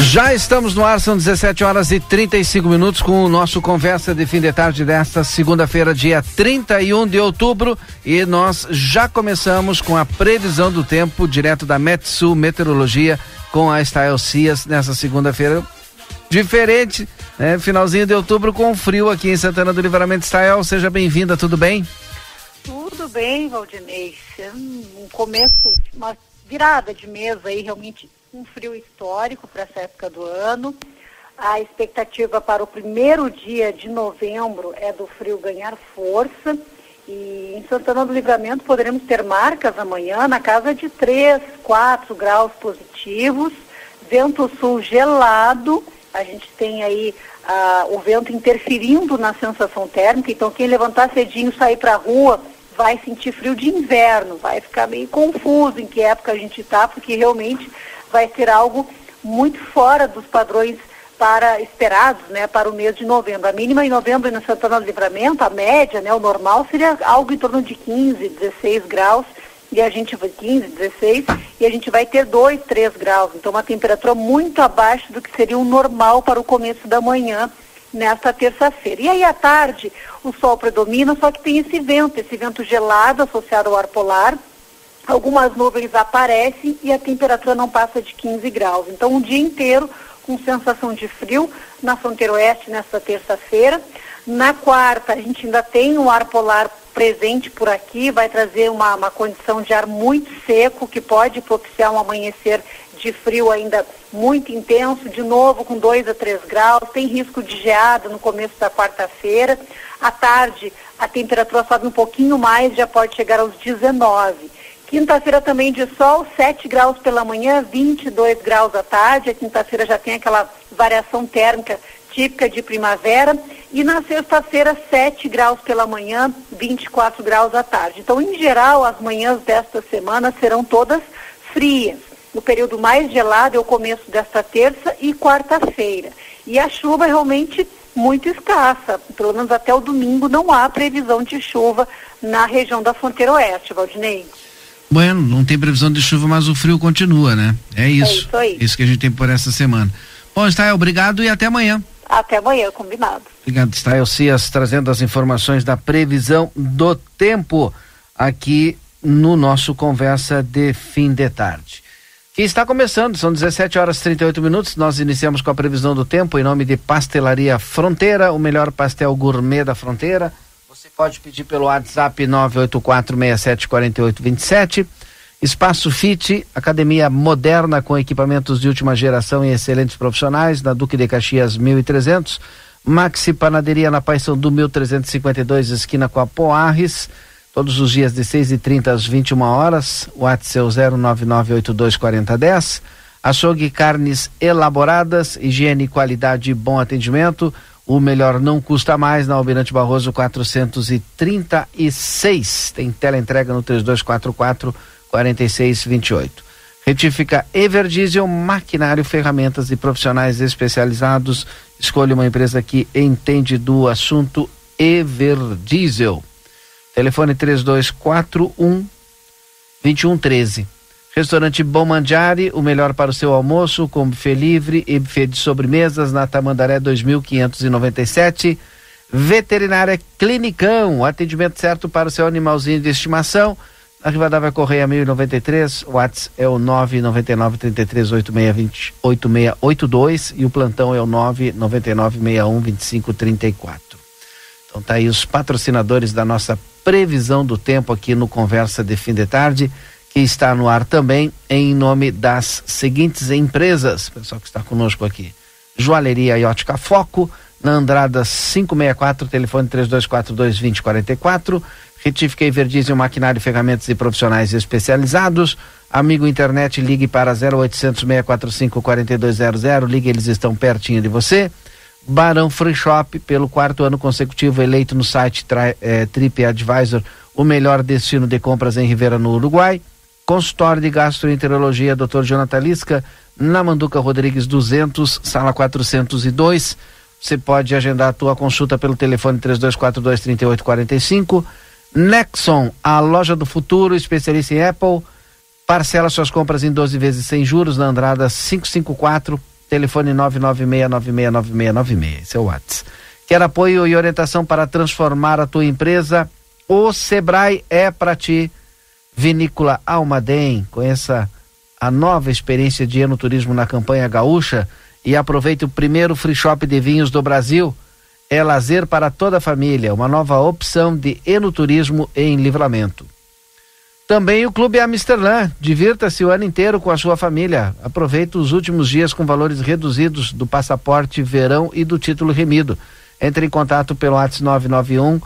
Já estamos no ar, são 17 horas e 35 minutos com o nosso Conversa de Fim de Tarde desta segunda-feira, dia 31 de outubro. E nós já começamos com a previsão do tempo direto da Metsul Meteorologia com a Style Cias nessa segunda-feira. Diferente, né? Finalzinho de outubro com frio aqui em Santana do Livramento Style. Seja bem-vinda, tudo bem? Tudo bem, Valdinei. Um começo, uma virada de mesa aí, realmente um frio histórico para essa época do ano. A expectativa para o primeiro dia de novembro é do frio ganhar força. E em Santana do Livramento poderemos ter marcas amanhã na casa de 3, 4 graus positivos, vento sul gelado. A gente tem aí ah, o vento interferindo na sensação térmica, então quem levantar cedinho sair para a rua vai sentir frio de inverno, vai ficar meio confuso em que época a gente está, porque realmente vai ser algo muito fora dos padrões para esperados, né, para o mês de novembro. A mínima em novembro no Santana do Livramento, a média, né, o normal seria algo em torno de 15, 16 graus, e a gente vai 15, 16, e a gente vai ter 2, 3 graus. Então uma temperatura muito abaixo do que seria o normal para o começo da manhã nesta terça-feira. E aí à tarde o sol predomina, só que tem esse vento, esse vento gelado associado ao ar polar, algumas nuvens aparecem e a temperatura não passa de 15 graus. Então, um dia inteiro com sensação de frio na fronteira oeste nesta terça-feira. Na quarta, a gente ainda tem um ar polar presente por aqui, vai trazer uma, uma condição de ar muito seco que pode propiciar um amanhecer de frio ainda muito intenso, de novo com 2 a 3 graus, tem risco de geada no começo da quarta-feira. À tarde, a temperatura sobe um pouquinho mais, já pode chegar aos 19. Quinta-feira também de sol, 7 graus pela manhã, 22 graus à tarde. A quinta-feira já tem aquela variação térmica típica de primavera. E na sexta-feira, 7 graus pela manhã, 24 graus à tarde. Então, em geral, as manhãs desta semana serão todas frias. No período mais gelado é o começo desta terça e quarta-feira. E a chuva é realmente muito escassa. Pelo menos até o domingo não há previsão de chuva na região da fronteira oeste, Valdinei. Bueno, não tem previsão de chuva, mas o frio continua, né? É isso. É isso aí. Isso que a gente tem por essa semana. Bom, Stael, obrigado e até amanhã. Até amanhã, combinado. Obrigado, Stael Cias, trazendo as informações da previsão do tempo aqui no nosso Conversa de Fim de Tarde. Que está começando, são 17 horas e 38 minutos. Nós iniciamos com a previsão do tempo em nome de Pastelaria Fronteira, o melhor pastel gourmet da fronteira pode pedir pelo WhatsApp 984674827. Espaço Fit, academia moderna com equipamentos de última geração e excelentes profissionais, na Duque de Caxias 1300. Maxi Panaderia na do 1352, esquina com a Poarres. Todos os dias de 6h30 às 21 horas. WhatsApp 099824010. Açougue carnes elaboradas, higiene, qualidade e bom atendimento. O melhor não custa mais na Almirante Barroso 436. Tem tela entrega no 3244 4628. Retífica Everdiesel, maquinário, ferramentas e profissionais especializados. Escolha uma empresa que entende do assunto Everdiesel. Telefone 3241 2113. Restaurante Bom Mandiari, o melhor para o seu almoço, com buffet livre e buffet de sobremesas na Tamandaré 2597. Veterinária Clinicão, atendimento certo para o seu animalzinho de estimação. Na Rivadavia Correia 1093, o WhatsApp é o 999 33 8682 e o plantão é o 999 61 2534. Então tá aí os patrocinadores da nossa previsão do tempo aqui no Conversa de Fim de Tarde está no ar também em nome das seguintes empresas, pessoal que está conosco aqui. Joalheria Iótica Foco, na Andrada 564, telefone 3242-2044. Retífica e Verdiz Maquinário, Ferramentas e Profissionais Especializados. Amigo Internet, ligue para 0800 645 4200. Ligue, eles estão pertinho de você. Barão Free Shop, pelo quarto ano consecutivo, eleito no site é, TripAdvisor o melhor destino de compras em Rivera, no Uruguai. Consultório de Gastroenterologia, Dr. Jonathan Lisca, na Manduca Rodrigues 200, sala 402. Você pode agendar a tua consulta pelo telefone 3242 3845. Nexon, a loja do futuro, especialista em Apple. Parcela suas compras em 12 vezes sem juros na Andrada 554, telefone 996969696. Esse é o WhatsApp. Quer apoio e orientação para transformar a tua empresa? O Sebrae é para ti. Vinícola Almaden, conheça a nova experiência de enoturismo na campanha gaúcha e aproveite o primeiro free shop de vinhos do Brasil. É lazer para toda a família, uma nova opção de enoturismo em livramento. Também o Clube Amsterdã. Divirta-se o ano inteiro com a sua família. Aproveite os últimos dias com valores reduzidos do passaporte verão e do título remido. Entre em contato pelo WhatsApp 991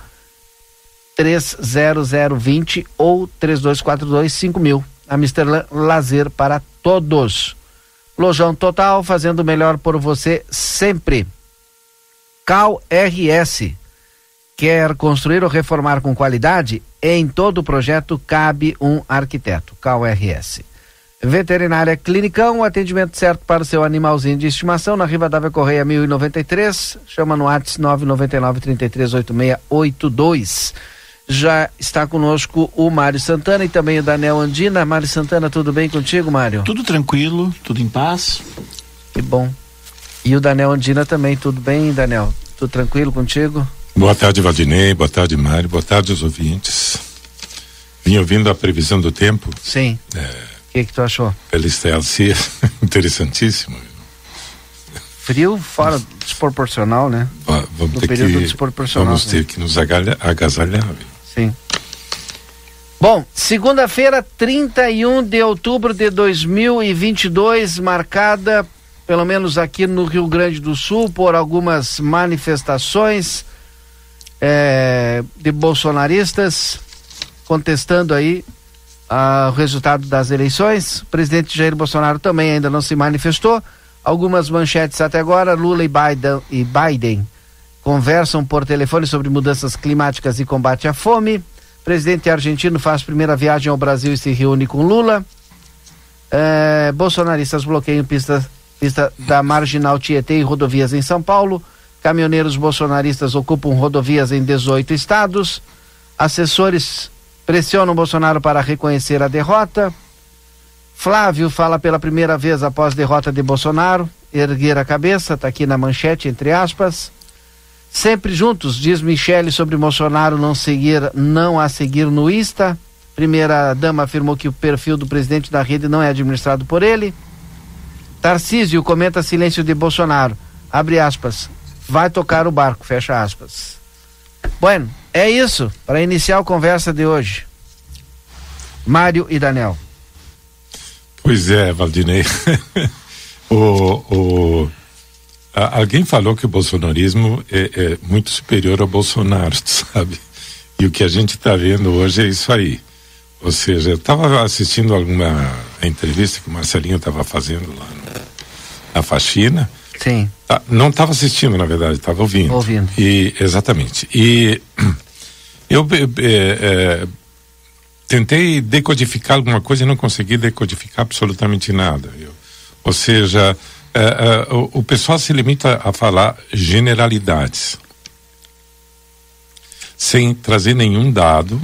30020 ou 3242 5000. Amsterdã Lazer para todos. Lojão Total fazendo melhor por você sempre. Cal RS. Quer construir ou reformar com qualidade? Em todo projeto cabe um arquiteto. Cal RS. Veterinária Clinicão, o atendimento certo para o seu animalzinho de estimação na Riva Dávia Correia 1093. Chama no WhatsApp 999 338682 já está conosco o Mário Santana e também o Daniel Andina. Mário Santana, tudo bem contigo, Mário? Tudo tranquilo, tudo em paz. Que bom. E o Daniel Andina também, tudo bem, Daniel? Tudo tranquilo contigo? Boa tarde, Valdinei. Boa tarde, Mário. Boa tarde, os ouvintes. Vim ouvindo a previsão do tempo. Sim. É, o é, que, que tu achou? Pela Estelcia, interessantíssimo. Frio fora desproporcional, né? vamos no ter período que, desproporcional. Vamos ter que nos agasalhar. Sim. Bom, segunda-feira, 31 de outubro de 2022, marcada, pelo menos aqui no Rio Grande do Sul, por algumas manifestações é, de bolsonaristas contestando aí ah, o resultado das eleições. O presidente Jair Bolsonaro também ainda não se manifestou. Algumas manchetes até agora: Lula e Biden, e Biden conversam por telefone sobre mudanças climáticas e combate à fome. Presidente argentino faz primeira viagem ao Brasil e se reúne com Lula. É, bolsonaristas bloqueiam pista, pista da Marginal Tietê e rodovias em São Paulo. Caminhoneiros bolsonaristas ocupam rodovias em 18 estados. Assessores pressionam Bolsonaro para reconhecer a derrota. Flávio fala pela primeira vez após derrota de Bolsonaro, erguer a cabeça, está aqui na manchete, entre aspas. Sempre juntos, diz Michele sobre Bolsonaro não seguir, não a seguir no Insta. Primeira dama afirmou que o perfil do presidente da rede não é administrado por ele. Tarcísio comenta silêncio de Bolsonaro. Abre aspas. Vai tocar o barco, fecha aspas. Bueno, é isso para iniciar a conversa de hoje. Mário e Daniel. Pois é, Valdinei. o, o alguém falou que o bolsonarismo é, é, muito superior ao Bolsonaro, sabe? E o que a gente está vendo hoje é isso aí. Ou seja, eu estava assistindo alguma entrevista que o Marcelinho estava fazendo lá no, na faxina. Sim. Ah, não estava assistindo, na verdade, estava ouvindo. Ouvindo. E, exatamente. E eu é, é, tentei decodificar alguma coisa e não consegui decodificar absolutamente nada. Eu, ou seja, é, é, o, o, pessoal se limita a falar generalidades, sem trazer nenhum dado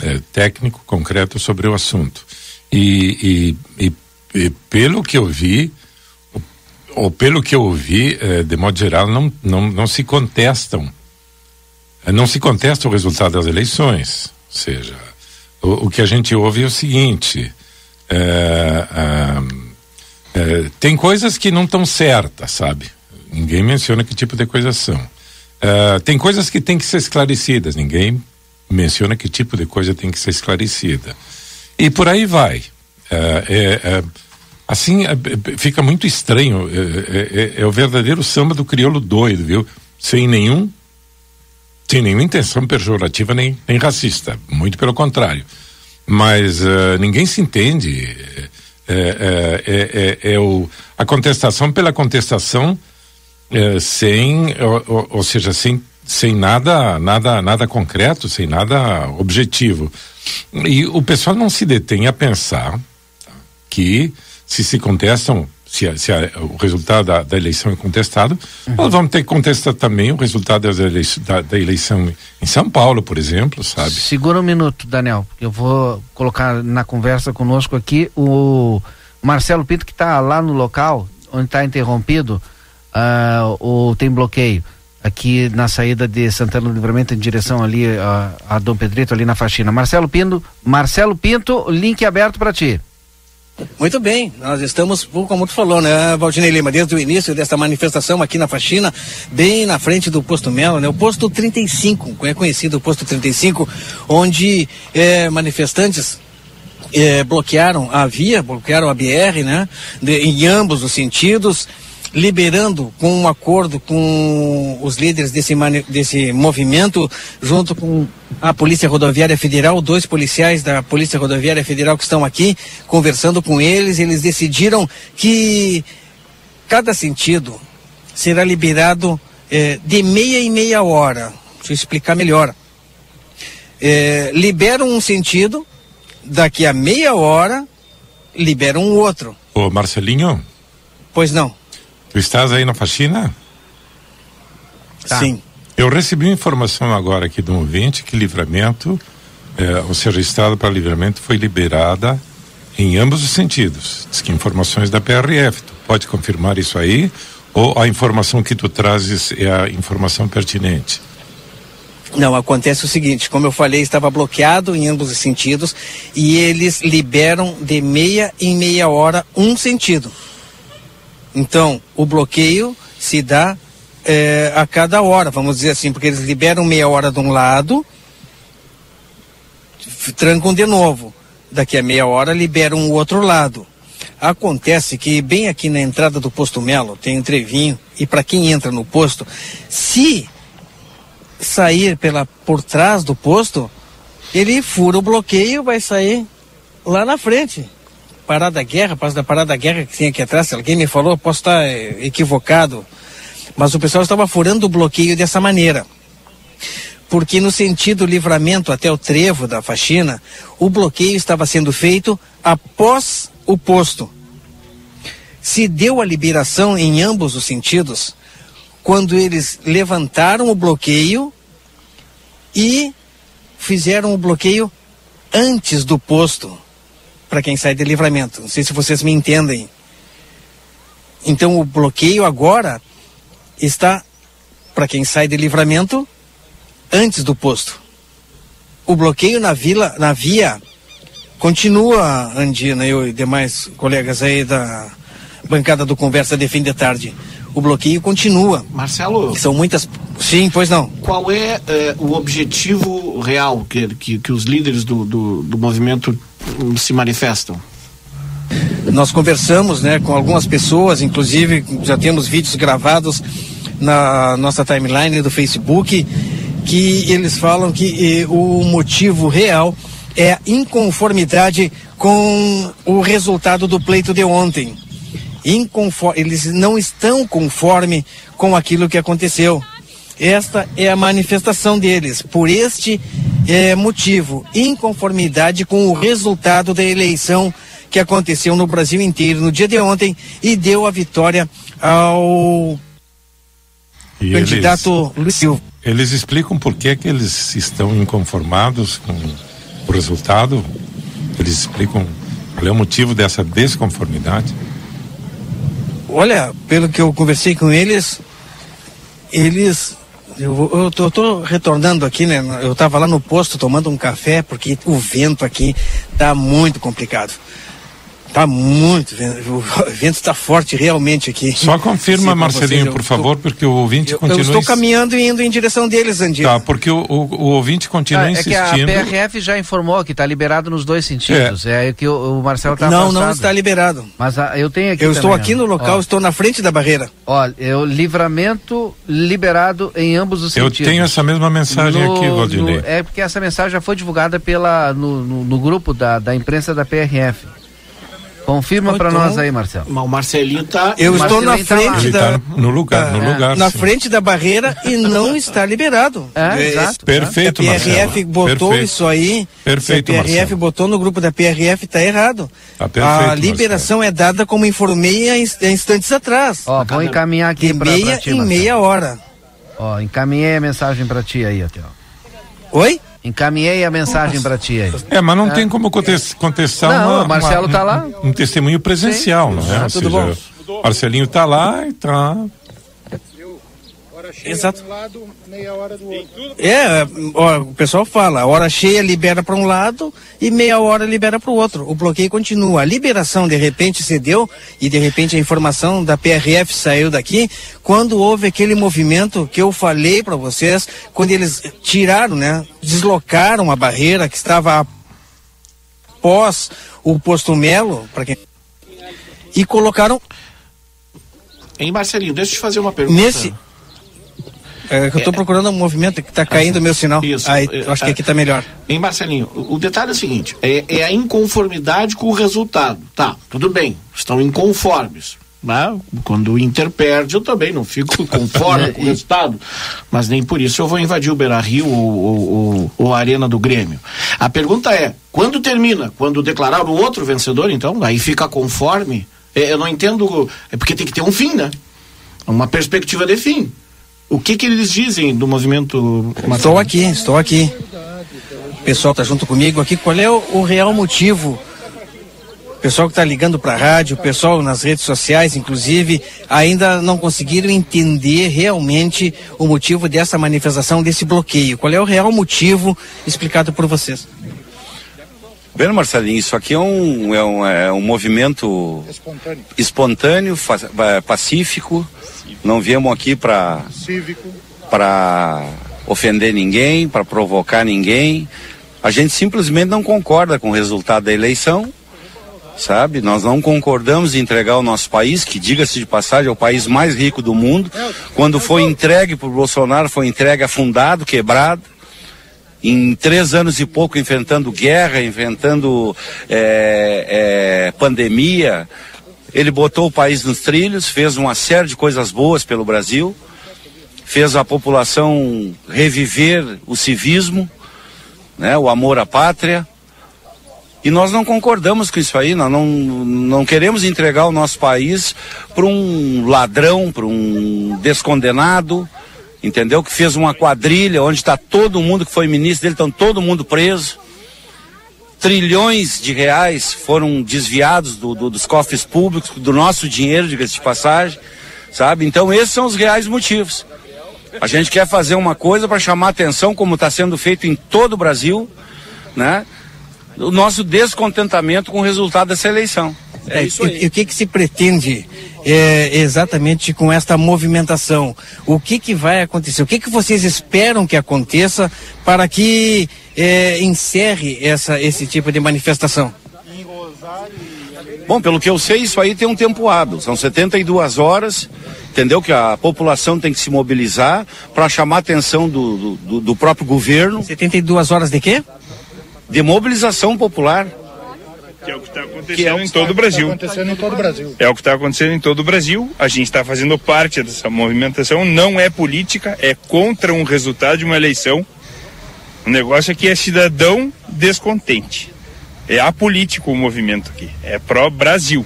é, técnico concreto sobre o assunto. E, e, e, e, pelo que eu vi, ou pelo que eu ouvi, é, de modo geral, não, não, não se contestam, é, não se contesta o resultado das eleições. Ou seja, o, o que a gente ouve é o seguinte. É, é, tem coisas que não estão certas, sabe? Ninguém menciona que tipo de coisas são. É, tem coisas que têm que ser esclarecidas, ninguém menciona que tipo de coisa tem que ser esclarecida. E por aí vai. É, é, é assim, é, fica muito estranho. É, o verdadeiro samba do crioulo doido, viu? Sem nenhum. Sem nenhuma intenção pejorativa nem, nem racista. Muito pelo contrário. Mas ninguém se entende é, é, é, é, é, o, a contestação pela contestação, é, sem, ou, ou, seja, sem, sem nada, nada, nada concreto, sem nada objetivo. E o pessoal não se detém a pensar que se se contestam se, a, se a, o resultado da, da, eleição é contestado, uhum. nós vamos ter que contestar também o resultado eleição, da, da, eleição em São Paulo, por exemplo, sabe? Segura um minuto, Daniel, eu vou colocar na conversa conosco aqui o Marcelo Pinto, que está lá no local, onde está interrompido, uh, ou tem bloqueio aqui na saída de Santana do Livramento em direção ali a, a Dom Pedrito ali na faxina. Marcelo Pinto, Marcelo Pinto, link aberto para ti. Muito bem, nós estamos, como tu falou, né, Valdinei Lima, desde o início desta manifestação aqui na faxina, bem na frente do posto Melo, né, o posto 35, é conhecido o posto 35, onde é, manifestantes é, bloquearam a via, bloquearam a BR, né, de, em ambos os sentidos, liberando com um acordo com os líderes desse, desse movimento, junto com a Polícia Rodoviária Federal, dois policiais da Polícia Rodoviária Federal que estão aqui, conversando com eles, eles decidiram que cada sentido será liberado eh, de meia e meia hora. Deixa eu explicar melhor. Eh, liberam um sentido, daqui a meia hora liberam um outro. Ô Marcelinho? Pois não. Tu estás aí na faxina? Tá. Sim. Eu recebi informação agora aqui de um ouvinte que livramento, eh, ou seja, estrada para livramento foi liberada em ambos os sentidos. Diz que informações da PRF. Tu pode confirmar isso aí? Ou a informação que tu trazes é a informação pertinente? Não, acontece o seguinte, como eu falei, estava bloqueado em ambos os sentidos e eles liberam de meia em meia hora um sentido. Então, o bloqueio se dá é, a cada hora, vamos dizer assim, porque eles liberam meia hora de um lado, trancam de novo. Daqui a meia hora liberam o outro lado. Acontece que bem aqui na entrada do posto Melo tem um trevinho e para quem entra no posto, se sair pela por trás do posto, ele fura o bloqueio, vai sair lá na frente. Parada Guerra, passo da Parada Guerra que tem aqui atrás, alguém me falou, posso estar eh, equivocado, mas o pessoal estava furando o bloqueio dessa maneira. Porque no sentido livramento até o trevo da faxina, o bloqueio estava sendo feito após o posto. Se deu a liberação em ambos os sentidos quando eles levantaram o bloqueio e fizeram o bloqueio antes do posto para quem sai de livramento. Não sei se vocês me entendem. Então o bloqueio agora está para quem sai de livramento antes do posto. O bloqueio na vila, na via continua, Andina, eu e demais colegas aí da bancada do Conversa de Fim de Tarde. O bloqueio continua. Marcelo. São muitas. Sim, pois não. Qual é, é o objetivo real que, que, que os líderes do, do, do movimento se manifestam? Nós conversamos né, com algumas pessoas, inclusive já temos vídeos gravados na nossa timeline do Facebook, que eles falam que eh, o motivo real é a inconformidade com o resultado do pleito de ontem. Inconform... Eles não estão conforme com aquilo que aconteceu. Esta é a manifestação deles. Por este é, motivo, inconformidade com o resultado da eleição que aconteceu no Brasil inteiro no dia de ontem e deu a vitória ao e candidato eles, Luiz Silva. Eles explicam por que, que eles estão inconformados com o resultado? Eles explicam qual é o motivo dessa desconformidade? Olha, pelo que eu conversei com eles, eles eu, eu, tô, tô retornando aqui, né? Eu tava lá no posto tomando um café porque o vento aqui tá muito complicado. Tá muito, o vento está forte realmente aqui. Só confirma, Marcelinho, por favor, porque o ouvinte eu, continua. Eu estou caminhando e indo em direção deles, Andinho. Tá, porque o, o, o ouvinte continua ah, é insistindo. Que a PRF já informou que está liberado nos dois sentidos. É, é que o, o Marcelo está Não, não está liberado. Mas a, eu tenho aqui. Eu também, estou aqui no local, ó. estou na frente da barreira. Olha, eu livramento liberado em ambos os eu sentidos. Eu tenho essa mesma mensagem no, aqui, Valdinei. É porque essa mensagem já foi divulgada pela, no, no, no grupo da, da imprensa da PRF. Confirma para nós aí, Marcelo. Mas o Marcelinho tá. Eu estou na Marcelinho tá frente Ele da. está no lugar, no Ah, lugar. na sim. frente da barreira e não está liberado. É, exato. Perfeito, a PRF Marcelo. botou Perfeito. isso aí. Perfeito, a PRF Marcelo. botou no grupo da PRF, tá errado. Tá perfeito, a liberação é dada como informei há inst- há instantes atrás. Ó, vou encaminhar aqui de para meia ti, em Marcelo. meia hora. Ó, encaminhei a mensagem para ti aí, até, ó. Oi? Encaminhei a mensagem para ti aí. É, mas não tem como contes- contestar Não, uma- o Marcelo uma- tá lá. Um, um testemunho presencial, não é? Ah, tudo seja, Marcelinho tá lá e tá. Exato. É, ó, o pessoal fala, hora cheia libera para um lado e meia hora libera para o outro. O bloqueio continua. A liberação de repente cedeu e de repente a informação da PRF saiu daqui quando houve aquele movimento que eu falei para vocês, quando eles tiraram, né, deslocaram a barreira que estava após o posto Melo, para quem e colocaram Hein, Marcelinho, deixa eu te fazer uma pergunta. nesse eu estou procurando um movimento que está caindo o meu sinal. Isso. Aí, É, acho que aqui está melhor. Hein, Marcelinho, o detalhe é o seguinte: é, é a inconformidade com o resultado. Tá, tudo bem, estão inconformes. Né? Quando o Inter perde, eu também não fico conforme com o resultado. Mas nem por isso eu vou invadir o Beira Rio ou, ou, ou- a Arena do Grêmio. A pergunta é: quando termina? Quando declarar o outro vencedor, então? Aí fica conforme? É, eu não entendo. É porque tem que ter um fim, né? Uma perspectiva de fim. O que, que eles dizem do movimento Estou aqui, estou aqui. O pessoal está junto comigo aqui. Qual é o, o real motivo? O pessoal que está ligando para a rádio, o pessoal nas redes sociais, inclusive, ainda não conseguiram entender realmente o motivo dessa manifestação, desse bloqueio. Qual é o real motivo explicado por vocês? Vendo, Marcelinho, isso aqui é um, é um, é um movimento espontâneo, fa- é, pacífico. Não viemos aqui para para ofender ninguém, para provocar ninguém. A gente simplesmente não concorda com o resultado da eleição, sabe? Nós não concordamos em entregar o nosso país, que diga-se de passagem, é o país mais rico do mundo. Quando foi entregue para o Bolsonaro, foi entregue afundado, quebrado em três anos e pouco enfrentando guerra, enfrentando é, é, pandemia, ele botou o país nos trilhos, fez uma série de coisas boas pelo Brasil, fez a população reviver o civismo, né, o amor à pátria. E nós não concordamos com isso aí, nós não, não queremos entregar o nosso país para um ladrão, para um descondenado, entendeu? Que fez uma quadrilha onde está todo mundo que foi ministro dele, estão todo mundo preso. Trilhões de reais foram desviados do, do- dos cofres públicos, do nosso dinheiro, diga-se de passagem, sabe? Então esses são os reais motivos. A gente quer fazer uma coisa para chamar atenção, como está sendo feito em todo o Brasil, né? O nosso descontentamento com o resultado dessa eleição. É isso aí. E, e o que, que se pretende é, exatamente com esta movimentação? O que, que vai acontecer? O que, que vocês esperam que aconteça para que é, encerre essa, esse tipo de manifestação? Bom, pelo que eu sei, isso aí tem um tempo hábil. São 72 horas, entendeu? Que a população tem que se mobilizar para chamar a atenção do, do- do, próprio governo 72 horas de quê? de mobilização popular. Que é o que está acontecendo Que é o que em todo o Brasil. acontecendo em todo o Brasil. É o que está acontecendo em todo o Brasil. A gente está fazendo parte dessa movimentação. Não é política, é contra um resultado de uma eleição. O negócio aqui é cidadão descontente. É apolítico o movimento aqui. É pró-Brasil.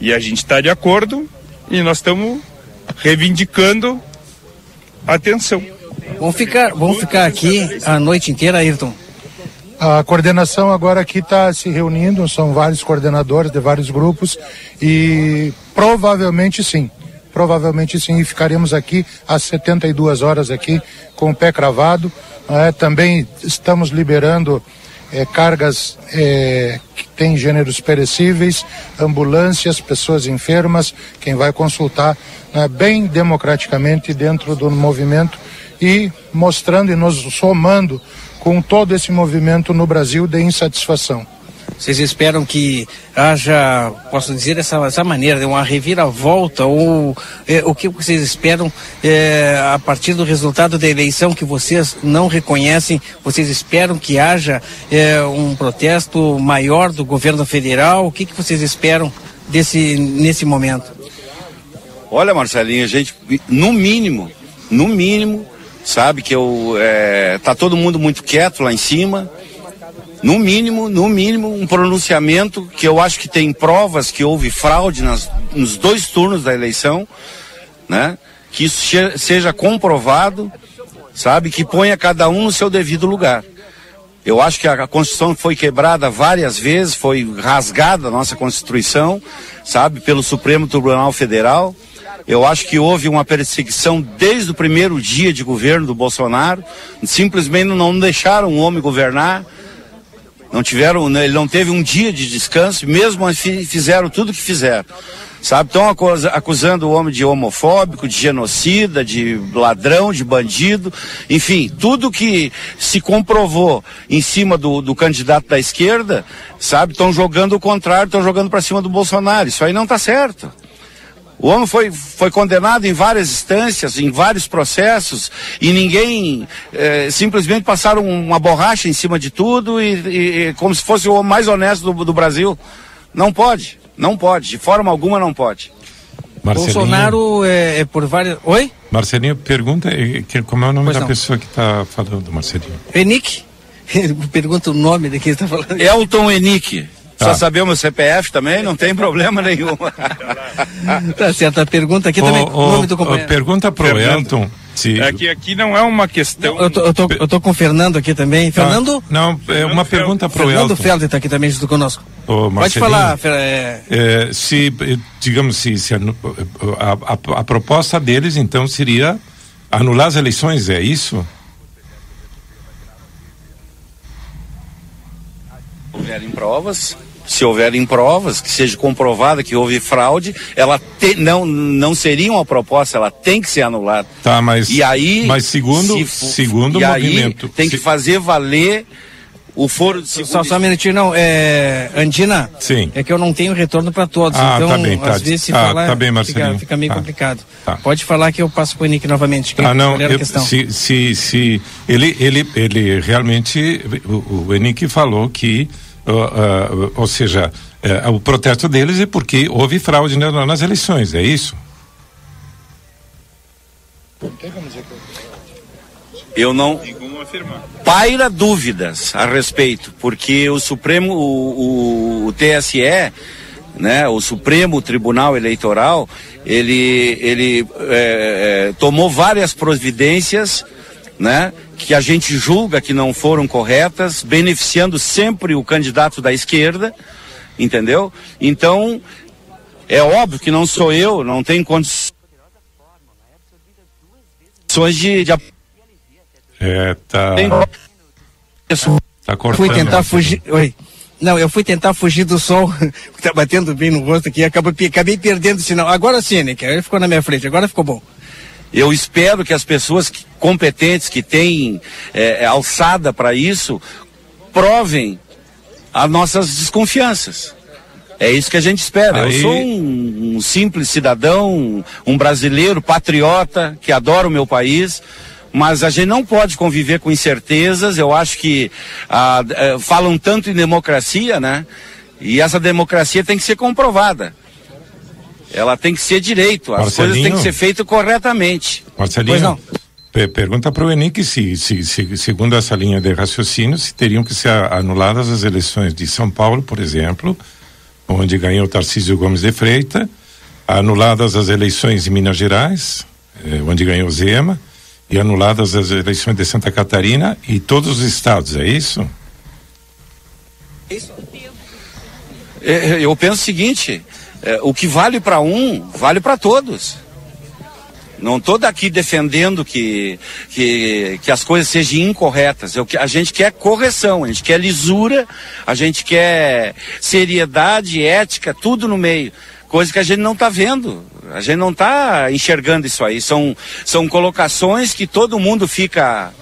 E a gente está de acordo e nós estamos reivindicando atenção. Vão ficar, vão ficar aqui a noite inteira, Ayrton. A coordenação agora aqui está se reunindo, são vários coordenadores de vários grupos e provavelmente sim, provavelmente sim, e ficaremos aqui às 72 horas aqui com o pé cravado. É, também estamos liberando é, cargas é, que têm gêneros perecíveis, ambulâncias, pessoas enfermas, quem vai consultar né, bem democraticamente dentro do movimento e mostrando e nos somando com todo esse movimento no Brasil de insatisfação. Vocês esperam que haja, posso dizer dessa, dessa maneira, uma reviravolta ou é, o que vocês esperam é, a partir do resultado da eleição que vocês não reconhecem? Vocês esperam que haja é, um protesto maior do governo federal? O que, que vocês esperam desse nesse momento? Olha, Marcelinho, a gente, no mínimo, no mínimo, sabe que eu é, tá todo mundo muito quieto lá em cima. No mínimo, no mínimo, um pronunciamento que eu acho que tem provas que houve fraude nas, nos dois turnos da eleição, né? Que isso seja comprovado, sabe? Que ponha cada um no seu devido lugar. Eu acho que a Constituição foi quebrada várias vezes, foi rasgada a nossa Constituição, sabe, pelo Supremo Tribunal Federal. Eu acho que houve uma perseguição desde o primeiro dia de governo do Bolsonaro. Simplesmente não deixaram o homem governar. Não tiveram, né, ele não teve um dia de descanso, mesmo assim fizeram tudo o que fizeram. Sabe, estão acusando o homem de homofóbico, de genocida, de ladrão, de bandido, enfim, tudo que se comprovou em cima do, do candidato da esquerda, sabe, estão jogando o contrário, estão jogando para cima do Bolsonaro. Isso aí não está certo. O homem foi, foi condenado em várias instâncias, em vários processos, e ninguém é, simplesmente passaram uma borracha em cima de tudo e, e como se fosse o homem mais honesto do, do Brasil. Não pode, não pode, de forma alguma não pode. Marcelinho, Bolsonaro é, é, por várias. Oi? Marcelinho, pergunta que, como é o nome pois da não. pessoa que está falando, Marcelinho? Enique? Pergunta o nome de quem está falando. Elton Enique. Tá. Só saber o meu CPF também, não tem problema nenhum. tá certo, a pergunta aqui também. O, nome do companheiro. Pergunta pro Fernando. Elton. Se... É que aqui não é uma questão. Eu tô, eu tô, eu tô com o Fernando aqui também. Tá. Fernando? Não, é uma pergunta pro Fernando Elton. Fernando Felder está aqui também junto conosco. Ô, Pode falar, é... É, se, digamos, se, se a, a, a proposta deles então seria anular as eleições, é isso? houverem provas, se houverem provas, que seja comprovada que houve fraude, ela te, não, não seria uma proposta, ela tem que ser anulada. Tá, mas, e aí, mas segundo, se, segundo e o movimento. Aí tem que fazer valer o foro de Só, só um minutinho, não. É, Andina, Sim. é que eu não tenho retorno para todos. Ah, então, tá bem, tá. às vezes, se ah, falar, tá bem, fica, fica, meio tá. complicado. Tá. Pode falar que eu passo para o Henrique novamente. ah, não, eu, se, se, se ele, ele, ele realmente, o, o Henrique falou que Uh, uh, ou seja, uh, o protesto deles é porque houve fraude nas eleições, é isso? Eu não paira dúvidas a respeito, porque o Supremo, o, o, o TSE, né, o Supremo Tribunal Eleitoral, ele, ele é, é, tomou várias providências, né, que a gente julga que não foram corretas, beneficiando sempre o candidato da esquerda, entendeu? Então, é óbvio que não sou eu, não tenho condições de. de... É, tá. Tem... Tá cortando. Fui tentar fugir. Oi. Não, eu fui tentar fugir do sol, que tá batendo bem no rosto aqui, acabei, acabei perdendo o sinal. Agora sim, né? Ele ficou na minha frente, agora ficou bom. Eu espero que as pessoas competentes que têm é, é alçada para isso provem as nossas desconfianças. É isso que a gente espera. Aí... Eu sou um, um, simples cidadão, um brasileiro patriota que adora o meu país, mas a gente não pode conviver com incertezas. Eu acho que ah, falam tanto em democracia, né? E essa democracia tem que ser comprovada. Ela tem que ser direito, as coisas têm que ser feitas corretamente. Marcelinho, pois não. Pergunta para o Enique se, se, se, segundo essa linha de raciocínio, se teriam que ser anuladas as eleições de São Paulo, por exemplo, onde ganhou Tarcísio Gomes de Freitas, anuladas as eleições em Minas Gerais, eh, onde ganhou Zema, e anuladas as eleições de Santa Catarina e todos os estados, é isso? Isso. É, eu penso o seguinte: é, o que vale para um, vale para todos. Não estou daqui defendendo que, que, que as coisas sejam incorretas. Eu, a gente quer correção, a gente quer lisura, a gente quer seriedade, ética, tudo no meio. Coisa que a gente não está vendo. A gente não está enxergando isso aí. São, são colocações que todo mundo fica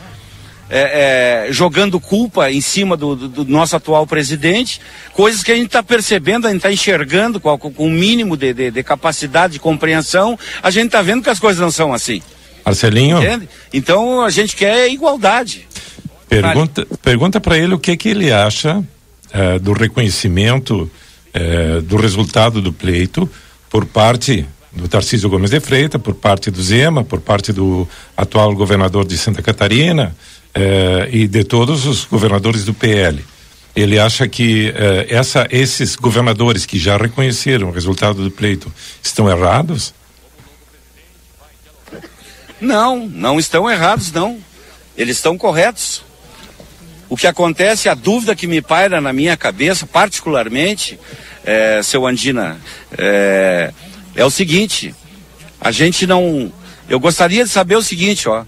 é, é, jogando culpa em cima do, do, do, nosso atual presidente, coisas que a gente está percebendo, a gente está enxergando com, com um mínimo de, de, de, capacidade de compreensão, a gente está vendo que as coisas não são assim. Marcelinho? Entende? Então a gente quer igualdade. Pergunta, pergunta para ele o que, que ele acha é, do reconhecimento é, do resultado do pleito por parte do Tarcísio Gomes de Freitas, por parte do Zema, por parte do atual governador de Santa Catarina, eh, e de todos os governadores do PL. Ele acha que eh, essa, esses governadores que já reconheceram o resultado do pleito estão errados? Não, não estão errados, não. Eles estão corretos. O que acontece, a dúvida que me paira na minha cabeça, particularmente, é, seu Andina, é, é o seguinte: a gente não eu gostaria de saber o seguinte, ó, uh,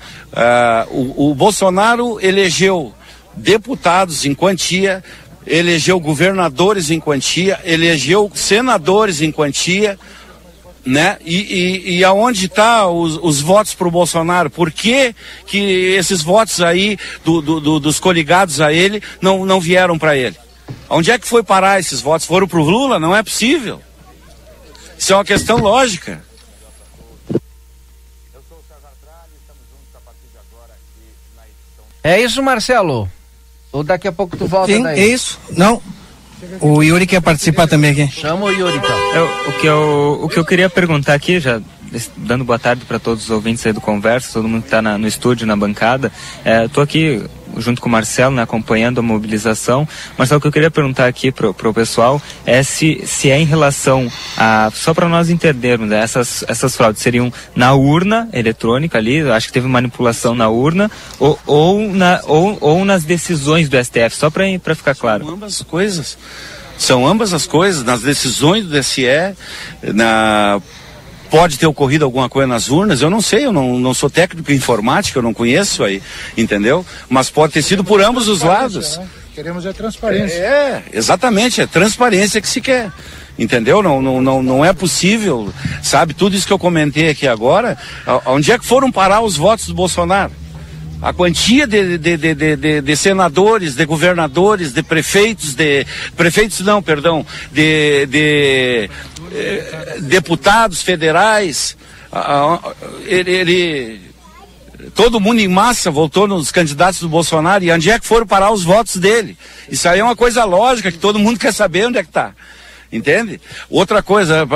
o, o Bolsonaro elegeu deputados em quantia, elegeu governadores em quantia, elegeu senadores em quantia, né? E, e, e aonde está os, os, votos para o Bolsonaro? Por que, que esses votos aí do, do, do, dos coligados a ele não, não vieram para ele? Onde é que foi parar esses votos? Foram para o Lula? Não é possível. Isso é uma questão lógica. É isso, Marcelo? Ou daqui a pouco tu volta Sim, daí? é isso. Não. O Yuri quer participar também aqui. Chama o Yuri então. Eu, o, que eu, o que eu queria perguntar aqui, já dando boa tarde para todos os ouvintes aí do Conversa, todo mundo que está no estúdio, na bancada. Estou é, aqui junto com o Marcelo, né, acompanhando a mobilização. Marcelo, o que eu queria perguntar aqui para o pessoal é se, se é em relação a, só para nós entendermos, né, essas, essas fraudes seriam na urna eletrônica ali, acho que teve manipulação na urna, ou, ou, na, ou, ou nas decisões do STF, só para ficar claro. São ambas as coisas. São ambas as coisas, nas decisões do TSE, na pode ter ocorrido alguma coisa nas urnas, eu não sei, eu não, não sou técnico em informática, eu não conheço aí, entendeu? Mas pode ter sido por ambos os lados. Né? Queremos a transparência. É, exatamente, é transparência que se quer. Entendeu? Não, não, não, não é possível, sabe? Tudo isso que eu comentei aqui agora, onde é que foram parar os votos do Bolsonaro? a quantia de, de, de, de, de senadores, de governadores, de prefeitos, de prefeitos não, perdão, de, de eh, deputados federais, ele, ele, todo mundo em massa voltou nos candidatos do Bolsonaro e onde é que foram parar os votos dele? Isso aí é uma coisa lógica que todo mundo quer saber onde é que está. Entende? Outra coisa,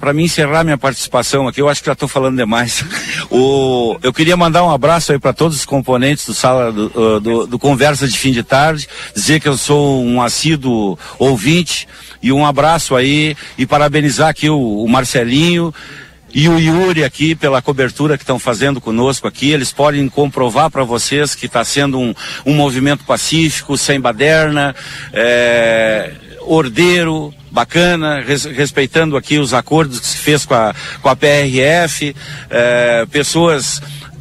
para mim encerrar minha participação aqui, eu acho que já estou falando demais. o, eu queria mandar um abraço aí para todos os componentes do sala do, uh, do, do, Conversa de Fim de Tarde, dizer que eu sou um assíduo ouvinte e um abraço aí e parabenizar aqui o, o Marcelinho e o Yuri aqui pela cobertura que estão fazendo conosco aqui. Eles podem comprovar para vocês que está sendo um, um movimento pacífico, sem baderna, é, ordeiro, bacana, res, respeitando aqui os acordos que se fez com a, com a PRF, é, pessoas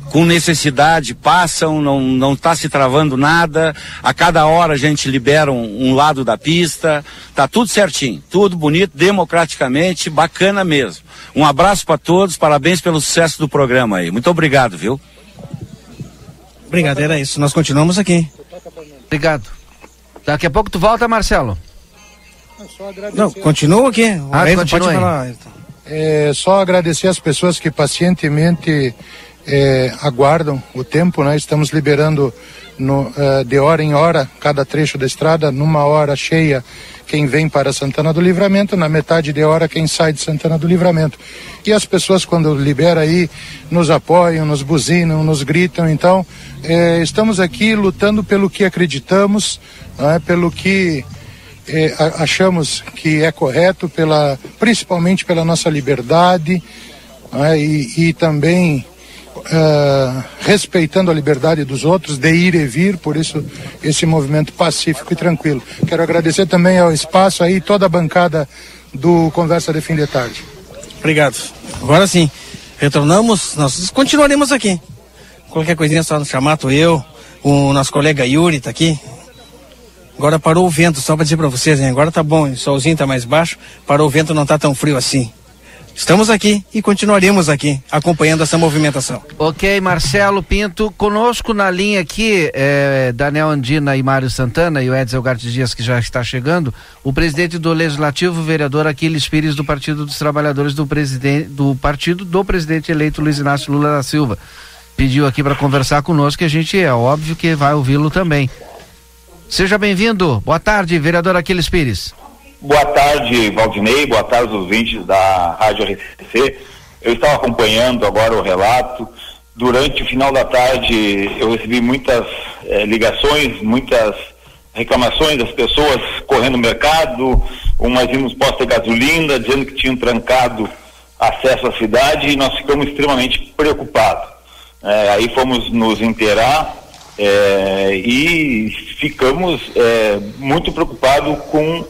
com necessidade passam, não não está se travando nada. A cada hora a gente libera um, um, lado da pista, tá tudo certinho, tudo bonito, democraticamente, bacana mesmo. Um abraço para todos, parabéns pelo sucesso do programa aí. Muito obrigado, viu? Obrigado, era isso. Nós continuamos aqui. Obrigado. Daqui a pouco tu volta, Marcelo. Não, continua aqui. Ah, continua pode falar. É, só agradecer as pessoas que pacientemente é, aguardam o tempo, né? Estamos liberando no, uh, de hora em hora cada trecho da estrada, numa hora cheia quem vem para Santana do Livramento, na metade de hora quem sai de Santana do Livramento. E as pessoas quando libera aí nos apoiam, nos buzinam, nos gritam. Então é, estamos aqui lutando pelo que acreditamos, é? pelo que é, achamos que é correto, pela, principalmente pela nossa liberdade é, e, e, também uh, respeitando a liberdade dos outros de ir e vir, por isso esse movimento pacífico e tranquilo. Quero agradecer também ao espaço aí, toda a bancada do Conversa de Fim de Tarde. Obrigado. Agora sim, retornamos, nós continuaremos aqui. Qualquer coisinha só no chamato eu, o nosso colega Yuri está aqui, Agora parou o vento, só para dizer para vocês, hein? agora tá bom, o solzinho tá mais baixo, parou o vento, não tá tão frio assim. Estamos aqui e continuaremos aqui acompanhando essa movimentação. Ok, Marcelo Pinto, conosco na linha aqui, é, Daniel Andina e Mário Santana e o Edson Gartes Dias que já está chegando, o presidente do Legislativo, o vereador Aquiles Pires do Partido dos Trabalhadores do presidente do partido do presidente eleito Luiz Inácio Lula da Silva. Pediu aqui para conversar conosco e a gente é óbvio que vai ouvi-lo também. Seja bem-vindo. Boa tarde, vereador Aquiles Pires. Boa tarde, Valdinei. Boa tarde, ouvintes da Rádio RCC. Eu estava acompanhando agora o relato. Durante o final da tarde, eu recebi muitas eh, ligações, muitas reclamações das pessoas correndo no mercado, umas indo nos postos de gasolina, dizendo que tinham trancado acesso à cidade e nós ficamos extremamente preocupados. Eh, aí fomos nos inteirar eh, e ficamos muito preocupados com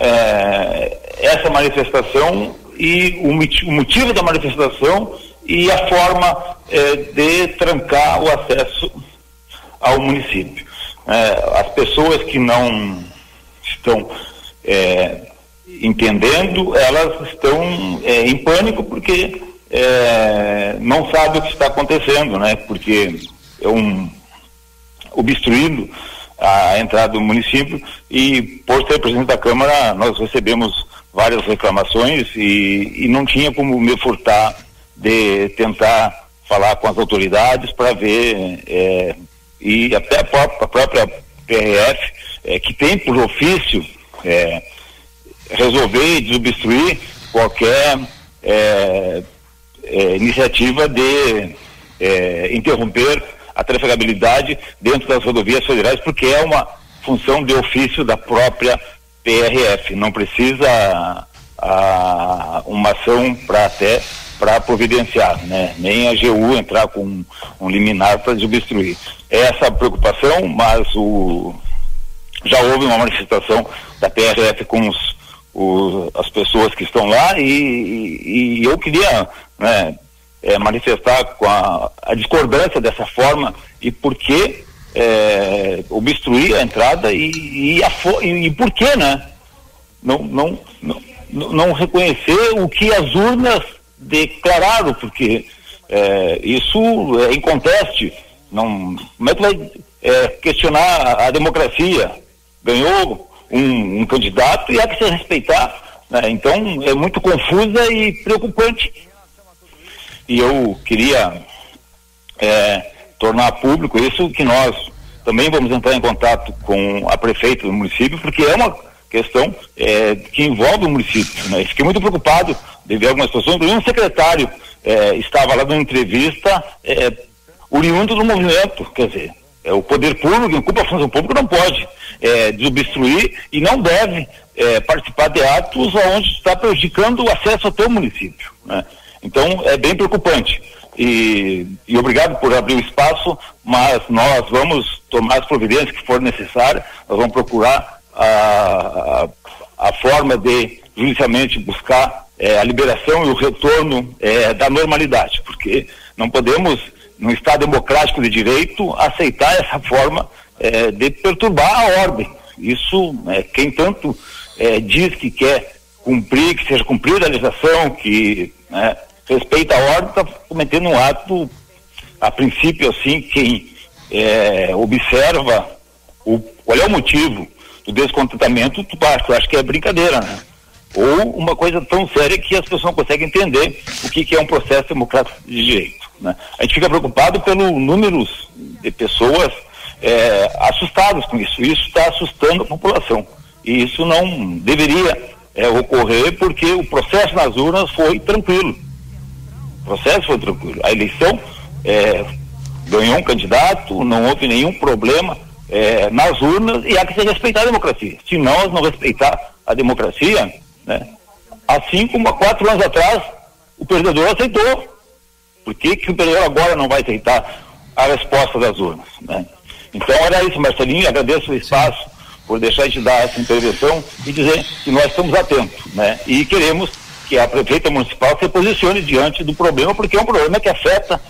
é, essa manifestação e o, o, motivo da manifestação e a forma é, de trancar o acesso ao município. É, as pessoas que não estão é, entendendo, elas estão é, em pânico porque é, não sabem o que está acontecendo, né? Porque é um obstruindo a entrada do município e por ser presidente da Câmara nós recebemos várias reclamações e, e não tinha como me furtar de tentar falar com as autoridades para ver é, e até a própria, a própria PRF é, que tem por ofício é, resolver e desobstruir qualquer é, é, iniciativa de é, interromper a trafegabilidade dentro das rodovias federais, porque é uma função de ofício da própria PRF. Não precisa a, uma ação para até para providenciar, né? Nem a GU entrar com um, um liminar para desobstruir. É essa preocupação, mas o já houve uma manifestação da PRF com os, os, as pessoas que estão lá e, e, e eu queria né, é, manifestar com a, a, discordância dessa forma e por que é, obstruir a entrada e, e, a, e, e por que, né? Não, não, não, não, reconhecer o que as urnas declararam, porque é, isso é inconteste. Não, como é que vai é, questionar a, a, democracia? Ganhou um, um, candidato e há que se respeitar. Né? Então é muito confusa e preocupante e eu queria é, tornar público isso que nós também vamos entrar em contato com a prefeita do município, porque é uma questão é, que envolve o município. Né? Fiquei muito preocupado de ver algumas pessoas, inclusive um secretário é, estava lá numa entrevista é, oriundo do movimento, quer dizer, é, o poder público, que ocupa a função pública, não pode é, desobstruir e não deve é, participar de atos onde está prejudicando o acesso ao teu município. Né? Então, é bem preocupante. E, e, obrigado por abrir o espaço, mas nós vamos tomar as providências que for necessárias, nós vamos procurar a, a, a forma de judicialmente buscar é, a liberação e o retorno é, da normalidade, porque não podemos, num Estado democrático de direito, aceitar essa forma é, de perturbar a ordem. Isso, é, quem tanto é, diz que quer cumprir, que seja cumprida a legislação, que né, respeita a ordem, está cometendo um ato, a princípio, assim, quem é, observa o, qual é o motivo do descontentamento, tu tu acha que é brincadeira, né? Ou uma coisa tão séria que as pessoas não conseguem entender o que, que é um processo democrático de direito. Né? A gente fica preocupado pelo número de pessoas é, assustadas com isso. Isso está assustando a população. E isso não deveria é, ocorrer porque o processo nas urnas foi tranquilo. Processo foi tranquilo. A eleição é, ganhou um candidato, não houve nenhum problema é, nas urnas e há que se respeitar a democracia. Se nós não respeitar a democracia, né, assim como há quatro anos atrás o perdedor aceitou. Por que, que o perdedor agora não vai aceitar a resposta das urnas? Né? Então era isso, Marcelinho, agradeço o espaço por deixar de dar essa intervenção e dizer que nós estamos atentos, né? E queremos que a prefeita municipal se posicione diante do problema, porque é um problema que afeta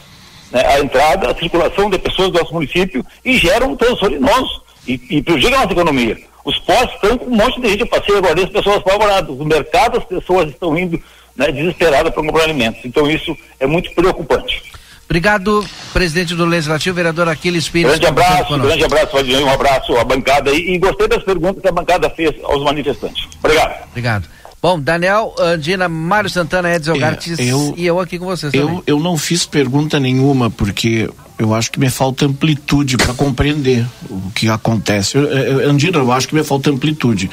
né, a entrada, a circulação de pessoas do nosso município e gera um transtorno nosso e, e prejudica a nossa economia. Os postos estão com um monte de gente, eu passei agora, as pessoas apavoradas, o mercado, as pessoas estão indo né, desesperada para comprar alimentos. Então isso é muito preocupante. Obrigado, presidente do Legislativo, vereador Aquiles Pires. Grande abraço, grande abraço, Valdinei, um abraço à bancada e, e gostei das perguntas que a bancada fez aos manifestantes. Obrigado. Obrigado. Bom, Daniel, Andina, Mário Santana, Edson Gartes É, eu- e eu aqui com vocês Eu, também. eu não fiz pergunta nenhuma, porque eu acho que me falta amplitude para compreender o que acontece. Eu, eu, Andina, eu acho que me falta amplitude.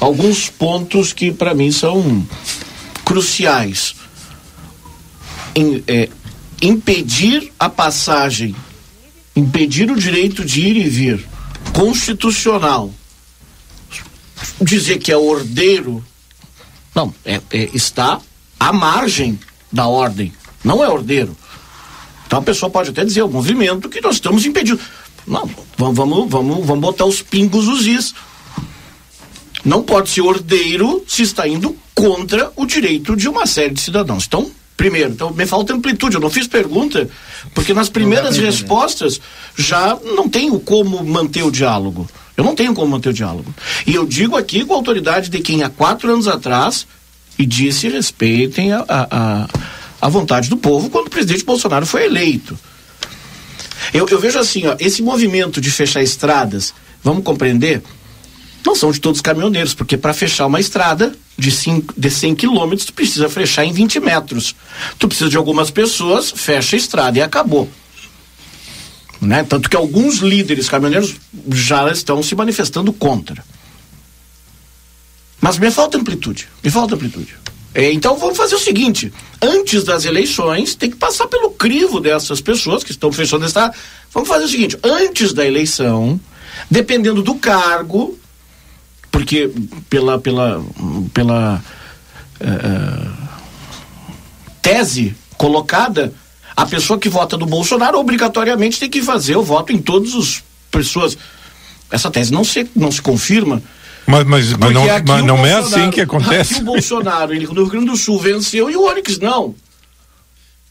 Alguns pontos que para mim são cruciais. Em, é, impedir a passagem, impedir o direito de ir e vir, constitucional. Dizer que é ordeiro, não, é- é- está à margem da ordem, não é ordeiro. Então a pessoa pode até dizer, é o movimento que nós estamos impedindo. Não, vamos, vamos, vamos, botar os pingos os is. Não pode ser ordeiro se está indo contra o direito de uma série de cidadãos. Então, primeiro, então me falta amplitude. Eu não fiz pergunta, porque nas primeiras respostas já não tenho como manter o diálogo. Eu não tenho como manter o diálogo. E eu digo aqui com a autoridade de quem há quatro anos atrás e disse respeitem a, a, a, vontade do povo quando o presidente Bolsonaro foi eleito. Eu, eu vejo assim, ó, esse movimento de fechar estradas, vamos compreender, não são de todos os caminhoneiros, porque para fechar uma estrada de, cinco, de 100 quilômetros, tu precisa fechar em 20 metros. Tu precisa de algumas pessoas, fecha a estrada e acabou. Né? Tanto que alguns líderes caminhoneiros já estão se manifestando contra. Mas me falta amplitude, me falta amplitude. É, então vamos fazer o seguinte: antes das eleições, tem que passar pelo crivo dessas pessoas que estão fechando a estrada. Vamos fazer o seguinte: antes da eleição, dependendo do cargo, porque pela pela pela eh, tese colocada, a pessoa que vota no Bolsonaro obrigatoriamente tem que fazer o voto em todas as pessoas. Essa tese não se não se confirma. Mas, mas, mas não, mas não é assim que acontece. Aqui o Bolsonaro, ele no Rio Grande do Sul venceu e o Onyx não.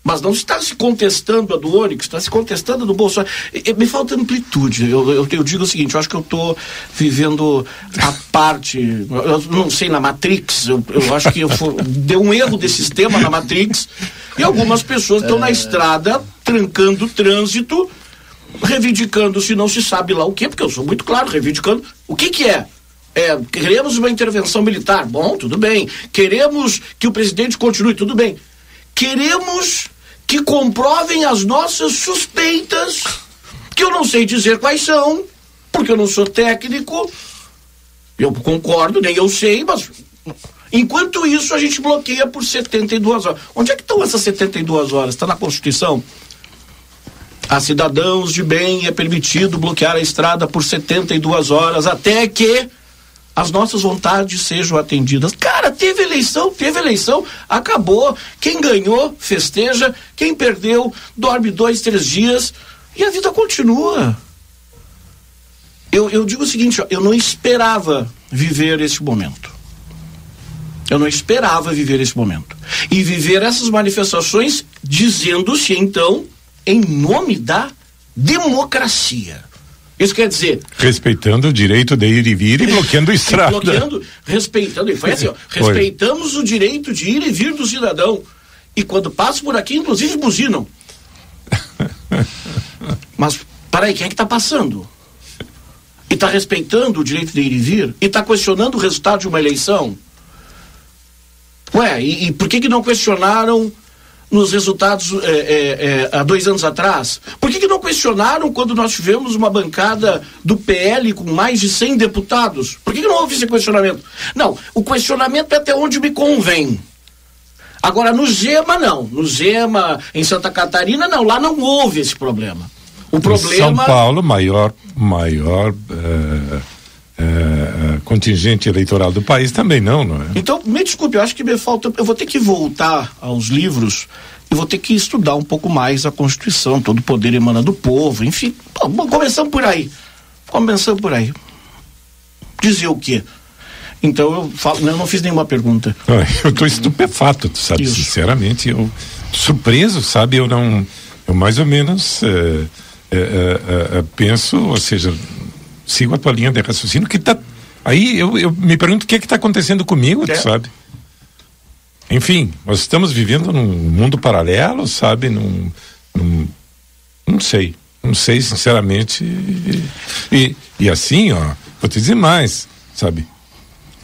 Mas não está se contestando a do Onyx, está se contestando a do Bolsonaro. E- e me falta amplitude. Eu, eu, eu digo o seguinte, eu acho que eu estou vivendo a parte, eu não sei, na Matrix. Eu, eu acho que fui- deu um erro de sistema na Matrix e algumas pessoas estão na estrada trancando o trânsito, reivindicando se não se sabe lá o quê, porque eu sou muito claro, reivindicando o que que é. É, queremos uma intervenção militar, bom, tudo bem. Queremos que o presidente continue, tudo bem. Queremos que comprovem as nossas suspeitas, que eu não sei dizer quais são, porque eu não sou técnico. Eu concordo, nem eu sei, mas enquanto isso a gente bloqueia por 72 horas. Onde é que estão essas 72 horas? Está na Constituição? A cidadãos de bem é permitido bloquear a estrada por 72 horas até que as nossas vontades sejam atendidas. Cara, teve eleição, teve eleição, acabou. Quem ganhou, festeja. Quem perdeu, dorme dois, três dias e a vida continua. Eu, eu digo o seguinte, eu não esperava viver esse momento. Eu não esperava viver esse momento. E viver essas manifestações dizendo-se, então, em nome da democracia. Isso quer dizer, Respeitando o direito de ir e vir e bloqueando estrada. bloqueando, respeitando, e foi assim, ó, respeitamos o direito de ir e vir do cidadão. E quando passa por aqui, inclusive buzinam. Mas, peraí, quem é que está passando? E está respeitando o direito de ir e vir? E está questionando o resultado de uma eleição? Ué, e, e por que, que não questionaram nos resultados é, é, é, há dois anos atrás? Por que, que não questionaram quando nós tivemos uma bancada do PL com mais de 100 deputados? Por que, que não houve esse questionamento? Não, o questionamento é até onde me convém. Agora, no Zema, não. No Zema, em Santa Catarina, não. Lá não houve esse problema. O Em São problema. Paulo, maior, maior eh, eh, contingente eleitoral do país também não, não é? Então, me desculpe, eu acho que me falta. Eu vou ter que voltar aos livros e vou ter que estudar um pouco mais a Constituição, todo o poder emana do povo, enfim. Bom, começamos por aí. Começamos por aí. Dizer o quê? Então eu falo, eu não fiz nenhuma pergunta. Eu estou estupefato, tu sabe? Isso. Sinceramente, eu surpreso, sabe? Eu não, eu mais ou menos eh, eh, eh, eh, penso, ou seja, sigo a tua linha de raciocínio que tá. Aí eu, eu me pergunto o que é que está acontecendo comigo, É. sabe? enfim, nós estamos vivendo num mundo paralelo, sabe? Num, num não sei, não sei sinceramente. E, e, e assim, ó, vou te dizer mais, sabe?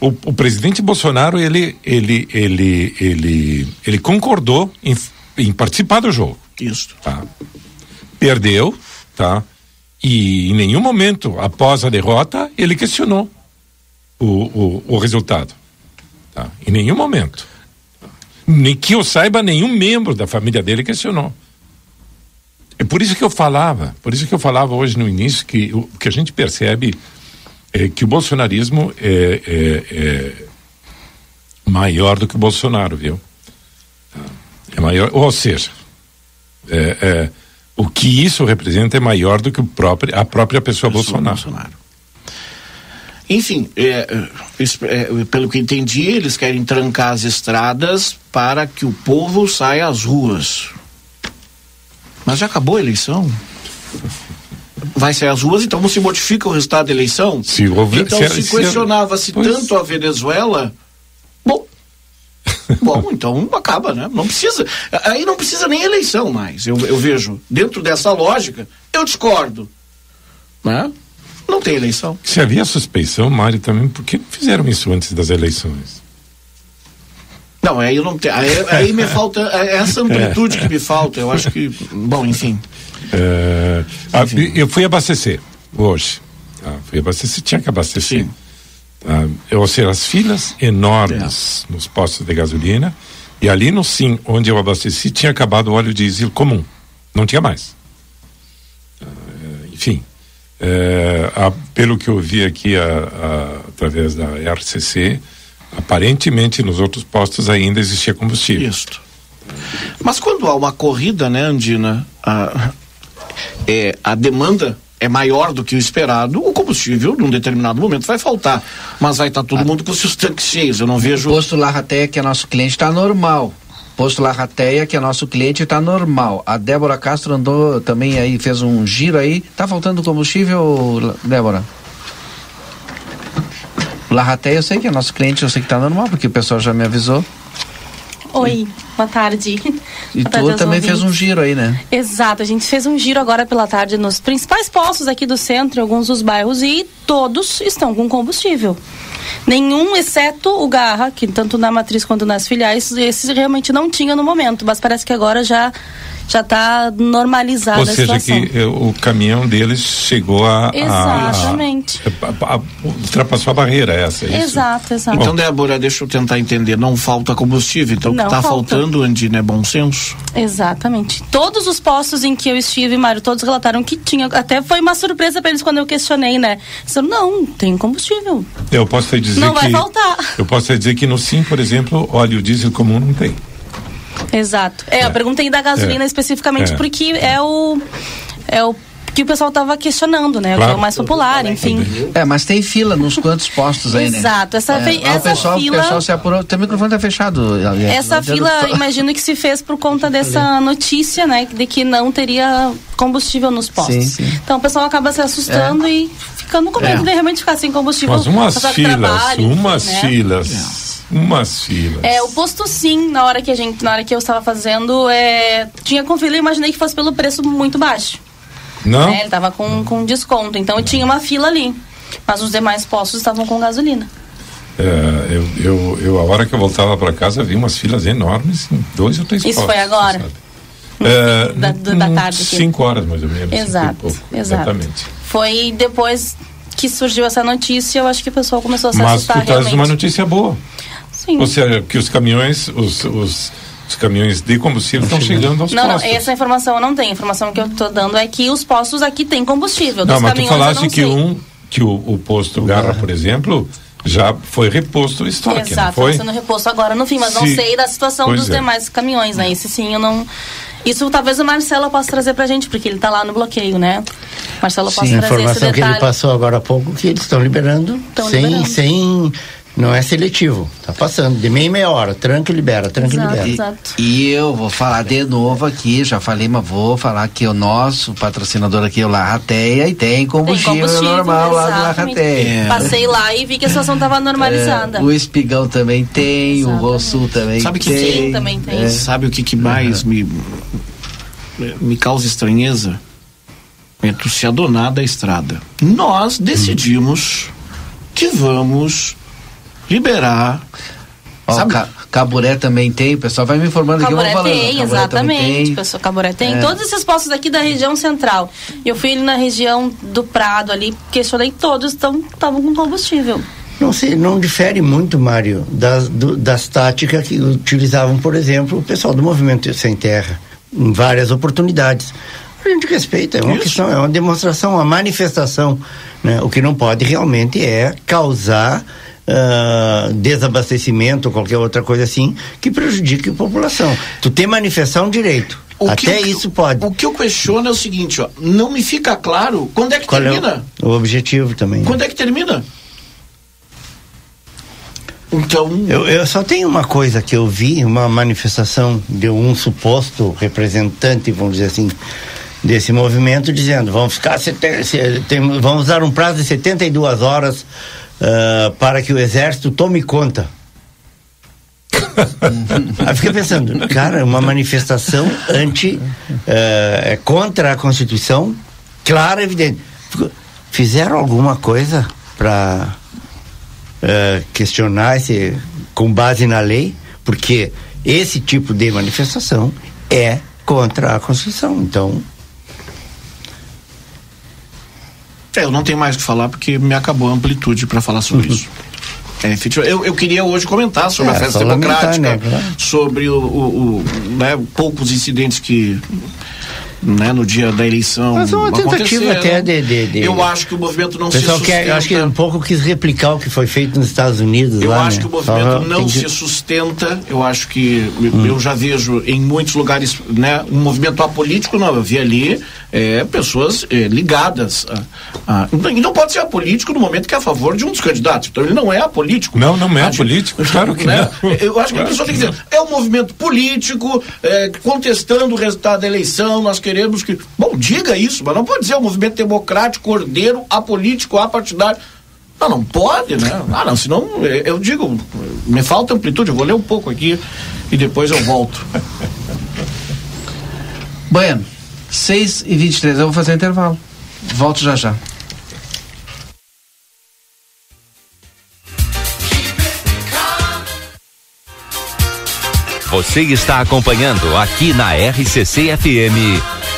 O, o, presidente Bolsonaro ele ele ele ele ele concordou em, em participar do jogo. Isso. Tá? Perdeu, tá? E em nenhum momento após a derrota ele questionou o, o, o resultado. Tá? Em nenhum momento. Nem que eu saiba, nenhum membro da família dele questionou. É por isso que eu falava, por isso que eu falava hoje no início que o que a gente percebe é que o bolsonarismo é, é, é maior do que o Bolsonaro, viu? É maior, ou seja, é, é, o que isso representa é maior do que o próprio, a própria pessoa, pessoa Bolsonaro. Bolsonaro. Enfim, é, é, é, pelo que entendi, eles querem trancar as estradas para que o povo saia às ruas. Mas já acabou a eleição? Vai sair às ruas, então não se modifica o resultado da eleição? Se então se, se questionava-se tanto a Venezuela, Bom, então acaba, né? Não precisa. Aí não precisa nem eleição mais. Eu, eu vejo. Dentro dessa lógica, eu discordo. Né? Não tem eleição. Se havia suspeição, Mário, também, por que não fizeram isso antes das eleições? Não, aí eu não tenho. Aí, aí me falta é essa amplitude que me falta. Eu acho que. Bom, enfim. É, enfim. eu fui abastecer hoje. Tá? Fui abastecer, tinha que abastecer. Sim. Tá? ou seja, as filas enormes é. nos postos de gasolina. E ali no Sim, onde eu abasteci, tinha acabado o óleo diesel comum. Não tinha mais. Uh, enfim. É, a, pelo que eu vi aqui a, a, através da RCC, aparentemente nos outros postos ainda existia combustível. Isso. Mas quando há uma corrida, né, Andina, a, é, a demanda é maior do que o esperado, o combustível, num determinado momento, vai faltar. Mas vai estar todo mundo com seus tanques cheios. Eu não vejo. O posto Larraté, que é nosso cliente, está normal. Posto Larrateia, que é nosso cliente, está normal. A Débora Castro andou também aí, fez um giro aí. Tá faltando combustível, Débora? Larrateia, eu sei que é nosso cliente, eu sei que está normal, porque o pessoal já me avisou. Oi, boa tarde. E boa tarde tu também ouvintes. fez um giro aí, né? Exato, a gente fez um giro agora pela tarde nos principais postos aqui do centro, alguns dos bairros, e todos estão com combustível. Nenhum, exceto o Garra, que tanto na matriz quanto nas filiais, esse realmente não tinha no momento, mas parece que agora já já está normalizada Ou seja, que eh, o caminhão deles chegou a. Exatamente. A, a, a, ultrapassou a barreira essa, é Exato, exato. Então, Débora, deixa eu tentar entender. Não falta combustível. Então, o que está faltando, Andina, é bom senso? Exatamente. Todos os postos em que eu estive, Mário, todos relataram que tinha. Até foi uma surpresa para eles quando eu questionei, né? Disseram, não, tem combustível. Eu posso dizer não que. Não vai faltar. Eu posso dizer que no Sim, por exemplo, óleo diesel comum não tem. Exato. É, é. eu perguntei da gasolina é. especificamente é. porque é o é o que o pessoal estava questionando, né? Claro. O que é o mais popular, enfim. É, mas tem fila nos quantos postos aí, né? Exato. Essa, é. essa o pessoal, fila... O pessoal se apurou. Teu microfone tá fechado. Essa fila, imagino que se fez por conta dessa notícia, né? De que não teria combustível nos postos. Sim, sim. Então o pessoal acaba se assustando é. e ficando com medo é. de realmente ficar sem combustível. Mas umas filas, trabalho, umas né? filas umas filas. É, o posto sim, na hora que a gente, na hora que eu estava fazendo, é, tinha com fila, eu imaginei que fosse pelo preço muito baixo. Não? É, ele tava com, com desconto, então tinha uma fila ali. Mas os demais postos estavam com gasolina. É, eu, eu, eu, a hora que eu voltava para casa, vi umas filas enormes em dois ou três Isso postos. foi agora? É, da, da tarde. Aqui. Cinco horas mais ou menos. Exato, pouco, exato. Exatamente. Foi depois que surgiu essa notícia, eu acho que o pessoal começou a se Mas assustar tu traz uma notícia boa. Sim. Ou seja, que os caminhões, os, os, os caminhões de combustível estão chegando aos não, postos. Não, essa informação eu não tenho. A informação que eu estou dando é que os postos aqui têm combustível. Não, mas tu falaste que um, que o, o posto Garra, por exemplo, já foi reposto o estoque, Exato, foi? sendo reposto agora no fim, mas não sei da situação pois dos é. demais caminhões, né? Esse sim eu não... Isso talvez o Marcelo possa trazer pra gente, porque ele está lá no bloqueio, né? Marcelo possa Sim, trazer esse detalhe. que ele passou agora há pouco, que eles estão liberando, sem, liberando. sem Não é seletivo, tá passando de meia e meia hora, tranca e libera, tranca e libera. E, e eu vou falar de novo aqui, já falei, mas vou falar que o nosso patrocinador aqui é o Larrateia e tem combustível, Tem combustível, normal lá do exatamente. Larrateia. Passei lá e vi que a situação estava normalizada. É, o Espigão também tem, o Rosul também Sabe que tem. Sim, também tem. É. Sabe o que, que mais me, me causa estranheza? É tu se adonar da estrada. Nós decidimos que vamos liberar. Ó, Sabe- Ca- Caburé também tem, o pessoal vai me informando aqui, eu vou falando. tem, Caburé exatamente. tem. Pessoa, Caboré tem. É. Todos esses postos aqui da região central. Eu fui ali na região do Prado ali, questionei todos, estavam com combustível. Não sei, não difere muito, Mário, das, do- das táticas que utilizavam, por exemplo, o pessoal do Movimento Sem Terra, em várias oportunidades. A gente respeita, é uma Isso. questão, é uma demonstração, uma manifestação. Né? O que não pode realmente é causar ah, desabastecimento ou qualquer outra coisa assim que prejudique a população. Tu tem manifestar um direito. O que Até eu- isso pode. O que eu questiono é o seguinte, ó, não me fica claro quando é que Qual é termina. o, o objetivo também? Quando é que termina? Então. Eu, eu só tenho uma coisa que eu vi, uma manifestação de um suposto representante, vamos dizer assim, desse movimento, dizendo: vamos ficar. sete- se- tem- vamos dar um prazo de 72 horas ah, para que o exército tome conta. Aí fiquei pensando, cara, uma manifestação anti. é contra a Constituição, clara, evidente. Fizeram alguma coisa para eh, questionar esse, com base na lei? Porque esse tipo de manifestação é contra a Constituição. Então, É, eu não tenho mais o que falar porque me acabou a amplitude para falar sobre isso. É, eu, eu queria hoje comentar sobre É, a festa lamentar, democrática, né, sobre o, o- o, né, poucos incidentes que né, no dia da eleição Mas é uma tentativa aconteceram. até de- de- de- Eu acho que o movimento não pessoal se quer, sustenta. eu acho que um pouco quis replicar o que foi feito nos Estados Unidos. Eu lá, acho né? que o movimento Só não que- se sustenta. Eu acho que Hum. eu já vejo em muitos lugares, né, um movimento apolítico. Não, eu vi ali é, pessoas é, ligadas. A, a- e não pode ser apolítico no momento que é a favor de um dos candidatos. Então ele não é apolítico. Não, não é apolítico, claro que né? não. Eu acho que a pessoa tem que dizer, é um movimento político, é, contestando o resultado da eleição, nós queremos que. Bom, diga isso, mas não pode dizer um movimento democrático, ordeiro, apolítico, apartidário. Não, não pode, né? Ah, não, senão é, eu digo, me falta amplitude, eu vou ler um pouco aqui e depois eu volto. Bueno, 6 e 23 eu vou fazer um intervalo. Volto já já. Você está acompanhando aqui na RCC FM.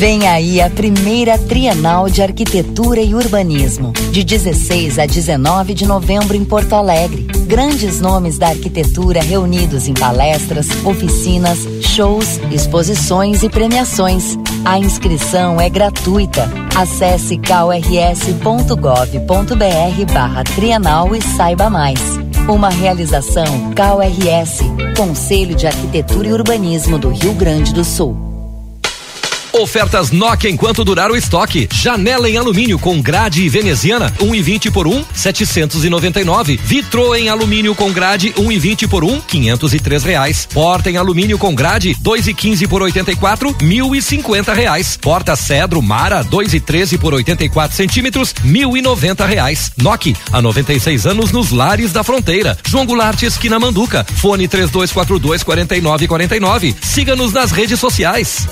Vem aí a primeira Trienal de Arquitetura e Urbanismo, de 16 a 19 de novembro em Porto Alegre. Grandes nomes da arquitetura reunidos em palestras, oficinas, shows, exposições e premiações. A inscrição é gratuita. Acesse krs.gov.br barra Trienal e saiba mais. Uma realização KRS, Conselho de Arquitetura e Urbanismo do Rio Grande do Sul. Ofertas Nokia enquanto durar o estoque. Janela em alumínio com grade veneziana, 1,20 por 1, 799. Vitro em alumínio com grade, 1,20 por 1, 503 reais. Porta em alumínio com grade, 2,15 por 84, 1.050 reais. Porta Cedro Mara, 2,13 por 84 centímetros, 1.090 reais. Nokia, há 96 anos nos lares da fronteira. João Goulart, esquina Manduca. Fone 3242 4949. Siga-nos nas redes sociais.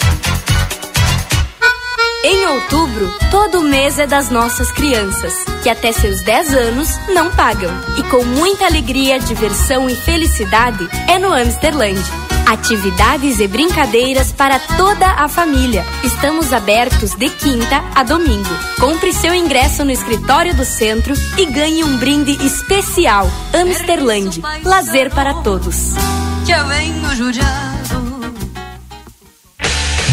Em outubro, todo mês é das nossas crianças, que até seus 10 anos não pagam. E com muita alegria, diversão e felicidade, é no Amsterland. Atividades e brincadeiras para toda a família. Estamos abertos de quinta a domingo. Compre seu ingresso no escritório do centro e ganhe um brinde especial. Amsterland. Lazer para todos. Já vengo judiado.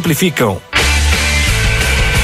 simplificam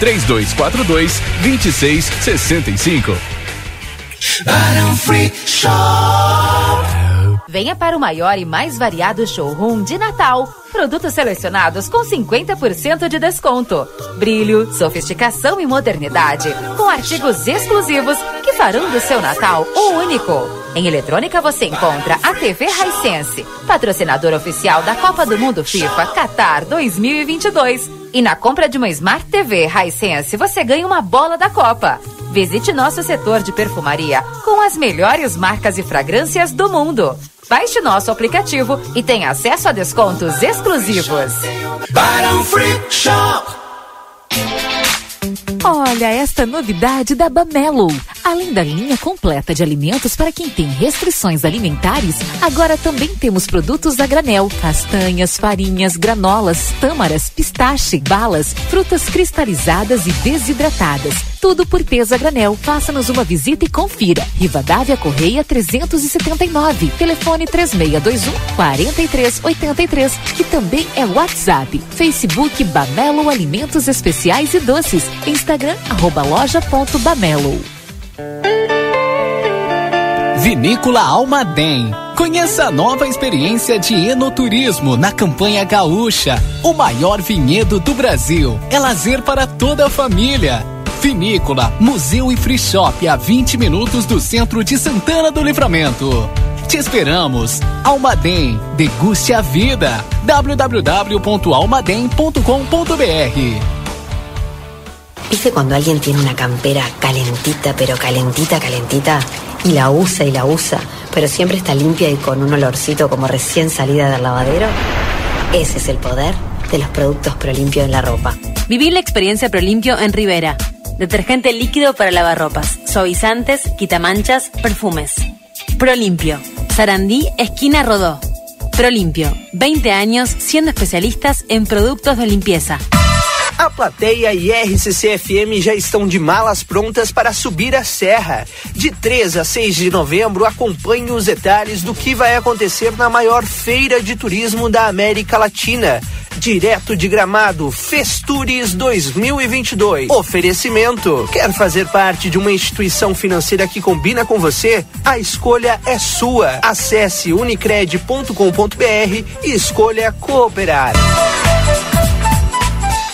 3242 2665. Barão Free Shop. Venha para o maior e mais variado showroom de Natal. Produtos selecionados com 50% de desconto. Brilho, sofisticação e modernidade. Com artigos exclusivos que farão do seu Natal o único. Em eletrônica você encontra a TV Hisense, patrocinador oficial da Copa do Mundo FIFA Qatar 2022. E na compra de uma Smart TV Hisense você ganha uma bola da Copa. Visite nosso setor de perfumaria com as melhores marcas e fragrâncias do mundo. Baixe nosso aplicativo e tenha acesso a descontos exclusivos. Barão Free Shop. Olha esta novidade da Bamelo. Além da linha completa de alimentos para quem tem restrições alimentares, agora também temos produtos a granel, castanhas, farinhas, granolas, tâmaras, pistache, balas, frutas cristalizadas e desidratadas. Tudo por peso a granel. Faça-nos uma visita e confira. Rivadavia Correia 379. Telefone 3621 4383, que também é WhatsApp. Facebook Bamelo Alimentos Especiais e Doces. Instagram arroba loja.bamelo. Vinícola Almaden. Conheça a nova experiência de enoturismo na campanha Gaúcha. O maior vinhedo do Brasil. É lazer para toda a família. Vinícola, museu e free shop a 20 minutos do centro de Santana do Livramento. Te esperamos. Almaden, deguste a vida. www.almaden.com.br ¿Viste cuando alguien tiene una campera calentita, pero calentita, calentita? Y la usa y la usa, pero siempre está limpia y con un olorcito como recién salida del lavadero. Ese es el poder de los productos Prolimpio en la ropa. Viví la experiencia Prolimpio en Rivera. Detergente líquido para lavarropas, suavizantes, quitamanchas, perfumes. Prolimpio. Sarandí, esquina Rodó. Prolimpio. 20 años siendo especialistas en productos de limpieza. A plateia e RCC FM já estão de malas prontas para subir a serra. De 3 a 6 de novembro, acompanhe os detalhes do que vai acontecer na maior feira de turismo da América Latina. direto de Gramado, Festures 2022. Oferecimento. Quer fazer parte de uma instituição financeira que combina com você? A escolha é sua. Acesse unicred.com.br e escolha cooperar.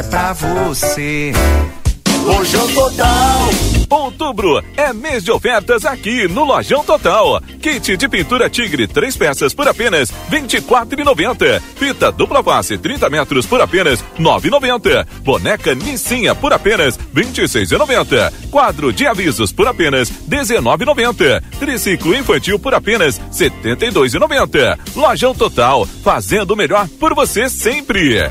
é pra você. Lojão Total. Outubro é mês de ofertas aqui no Lojão Total. Kit de pintura Tigre, três peças por apenas R$ 24,90. Fita dupla face, 30 metros por apenas R$ 9,90. Boneca Nissinha por apenas R$ 26,90. Quadro de avisos por apenas R$ 19,90. Triciclo infantil por apenas R$ 72,90. Lojão Total, fazendo o melhor por você sempre.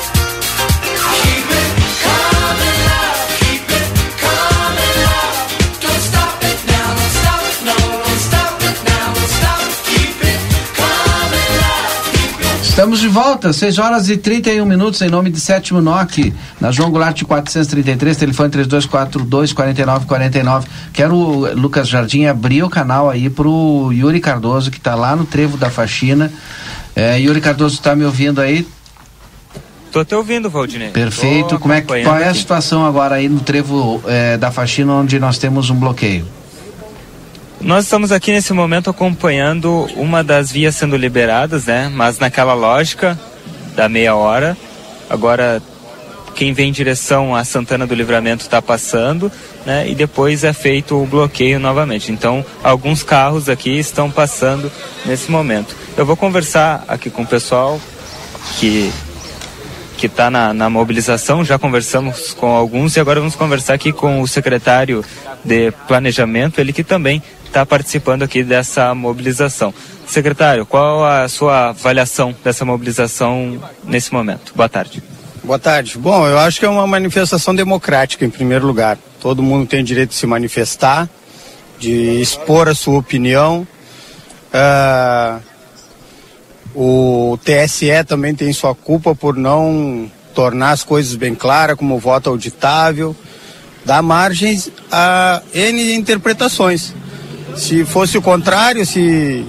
Estamos de volta, 6 horas e 31 minutos, em nome de Sétimo NOC, na João Goulart 433, telefone 3242 4949. Quero, Lucas Jardim, abrir o canal aí pro Yuri Cardoso, que está lá no Trevo da Faxina. É, Yuri Cardoso, está me ouvindo aí? Tô te ouvindo, Valdinei. Perfeito. Tô Como é, que- qual é a aqui. situação agora aí no Trevo é, da Faxina, onde nós temos um bloqueio? Nós estamos aqui nesse momento acompanhando uma das vias sendo liberadas, né? Mas naquela lógica da meia hora. Agora, quem vem em direção a Santana do Livramento está passando, né? E depois é feito o bloqueio novamente. Então, alguns carros aqui estão passando nesse momento. Eu vou conversar aqui com o pessoal que que está na, na mobilização, já conversamos com alguns e agora vamos conversar aqui com o secretário de Planejamento, ele que também está participando aqui dessa mobilização. Secretário, qual a sua avaliação dessa mobilização nesse momento? Boa tarde. Boa tarde. Bom, eu acho que é uma manifestação democrática, em primeiro lugar. Todo mundo tem direito de se manifestar, de expor a sua opinião. Ah, o TSE também tem sua culpa por não tornar as coisas bem claras, como voto auditável, dá margens a N interpretações. Se fosse o contrário, se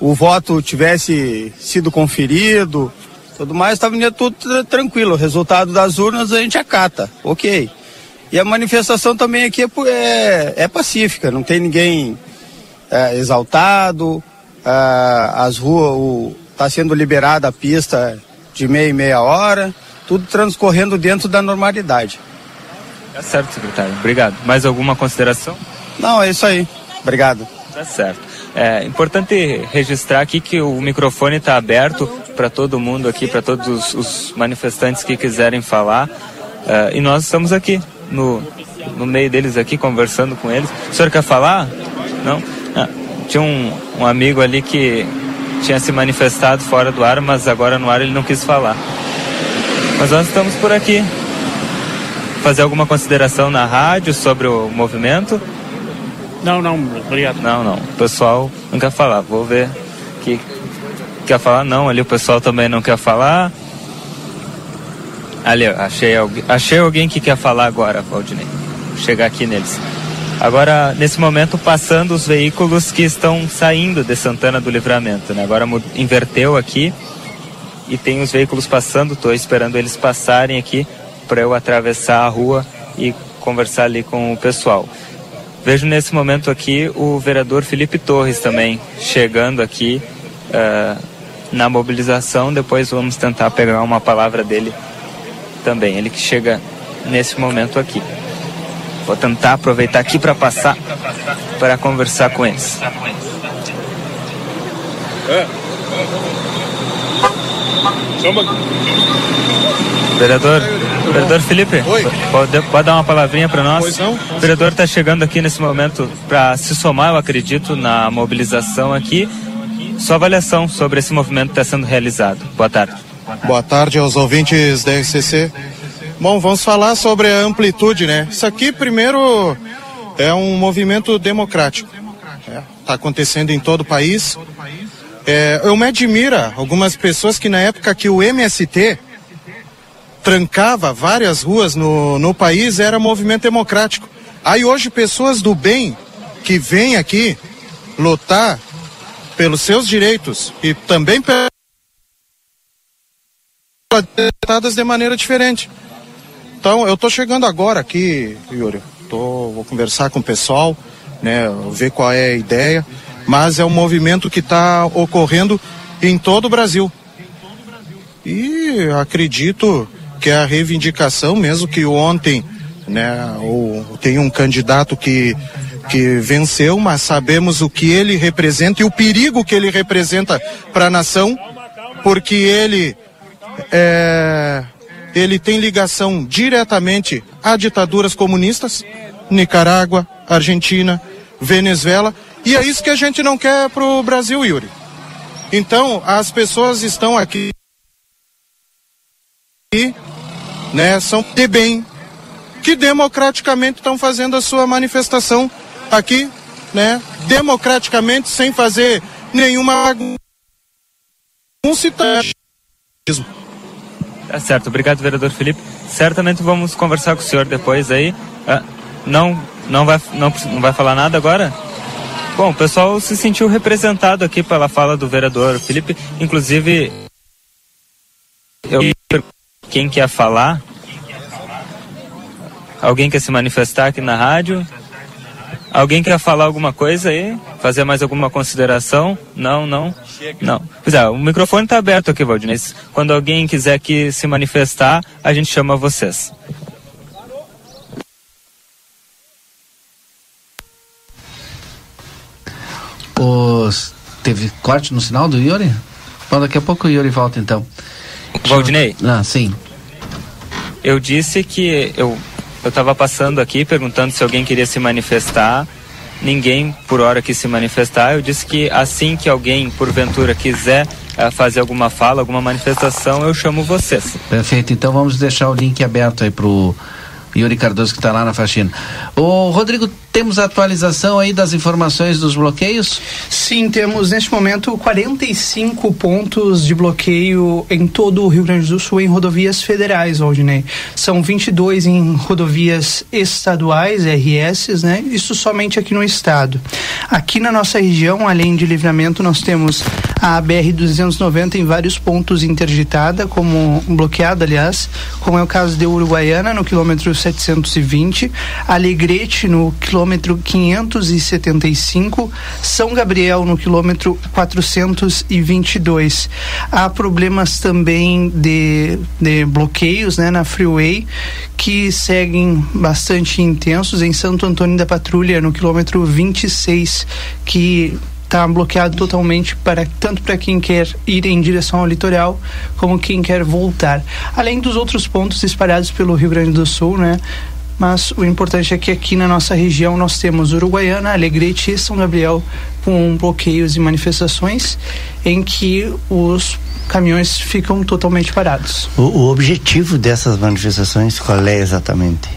o voto tivesse sido conferido, tudo mais, estava tudo tra- tranquilo. O resultado das urnas a gente acata, ok. E a manifestação também aqui é, é, é pacífica, não tem ninguém é, exaltado, as ruas, está sendo liberada a pista de meia e meia hora, tudo transcorrendo dentro da normalidade. Tá certo, secretário. Obrigado. Mais alguma consideração? Não, é isso aí. Obrigado. Tá certo. É importante registrar aqui que o microfone está aberto para todo mundo aqui, para todos os, manifestantes que quiserem falar. É, e nós estamos aqui, no, no meio deles aqui, conversando com eles. O senhor quer falar? Não? Ah, tinha um, um amigo ali que tinha se manifestado fora do ar, mas agora no ar ele não quis falar. Mas nós estamos por aqui. Fazer alguma consideração na rádio sobre o movimento? Não, não, obrigado. Não, não. O pessoal não quer falar. Vou ver que quer falar. Não, ali o pessoal também não quer falar. Ali, achei alguém, achei alguém que quer falar agora, Valdinei. Vou chegar aqui neles. Agora, nesse momento, passando os veículos que estão saindo de Santana do Livramento, né? Agora inverteu aqui e tem os veículos passando. Estou esperando eles passarem aqui para eu atravessar a rua e conversar ali com o pessoal. Vejo nesse momento aqui o vereador Felipe Torres também chegando aqui eh, na mobilização. Depois vamos tentar pegar uma palavra dele também. Ele que chega nesse momento aqui. Vou tentar aproveitar aqui para passar para conversar com eles. Vereador, Vereador Felipe, pode, pode dar uma palavrinha para nós? O vereador está chegando aqui nesse momento para se somar, eu acredito, na mobilização aqui. Sua avaliação sobre esse movimento que está sendo realizado. Boa tarde. Boa tarde aos ouvintes da RCC. Bom, vamos falar sobre a amplitude, né? Isso aqui, primeiro, é um movimento democrático. Está acontecendo em todo o país. É, eu me admira algumas pessoas que na época que o MST trancava várias ruas no, no país, era movimento democrático. Aí hoje pessoas do bem que vêm aqui lutar pelos seus direitos e também pelas de maneira diferente. Então, eu estou chegando agora aqui, Yuri. Tô, vou conversar com o pessoal, né, ver qual é a ideia. Mas é um movimento que está ocorrendo em todo o Brasil. E acredito que a reivindicação, mesmo que ontem, né, tem um candidato que que venceu, mas sabemos o que ele representa e o perigo que ele representa para a nação, porque ele é, ele tem ligação diretamente a ditaduras comunistas, Nicarágua, Argentina, Venezuela, e é isso que a gente não quer para o Brasil, Yuri. Então, as pessoas estão aqui, né, são de bem, que democraticamente estão fazendo a sua manifestação aqui, né, democraticamente, sem fazer nenhuma bagunça. Tá certo, obrigado, vereador Felipe. Certamente vamos conversar com o senhor depois aí. Ah, não, não, vai, não, não vai falar nada agora? Bom, o pessoal se sentiu representado aqui pela fala do vereador Felipe. Inclusive, eu quem quer falar? Alguém quer se manifestar aqui na rádio? Alguém quer falar alguma coisa aí? Fazer mais alguma consideração? Não, não. Não. Pois é, o microfone está aberto aqui, Valdinei. Quando alguém quiser aqui se manifestar, a gente chama vocês. Os... Teve corte no sinal do Yuri? Bom, daqui a pouco o Yuri volta então. Valdinei? Ah, sim. Eu disse que eu eu estava passando aqui perguntando se alguém queria se manifestar. Ninguém por hora quis se manifestar. Eu disse que assim que alguém porventura quiser uh, fazer alguma fala, alguma manifestação, eu chamo vocês. Perfeito. Então vamos deixar o link aberto aí pro Yuri Cardoso que está lá na faxina. Ô Rodrigo, temos atualização aí das informações dos bloqueios? Sim, temos neste momento 45 pontos de bloqueio em todo o Rio Grande do Sul em rodovias federais, Aldinei. São 22 em rodovias estaduais, RS, né? Isso somente aqui no estado. Aqui na nossa região, além de livramento, nós temos a BR-290 em vários pontos interditada, como bloqueada, aliás, como é o caso de Uruguaiana, no quilômetro 720, Alegrete, no quilômetro 575, São Gabriel, no quilômetro 422. Há problemas também de, de bloqueios né, na freeway, que seguem bastante intensos em Santo Antônio da Patrulha, no quilômetro 26, que está bloqueado totalmente para tanto para quem quer ir em direção ao litoral como quem quer voltar. Além dos outros pontos espalhados pelo Rio Grande do Sul, né? Mas o importante é que aqui na nossa região nós temos Uruguaiana, Alegrete e São Gabriel com bloqueios e manifestações em que os caminhões ficam totalmente parados. O, o objetivo dessas manifestações qual é exatamente?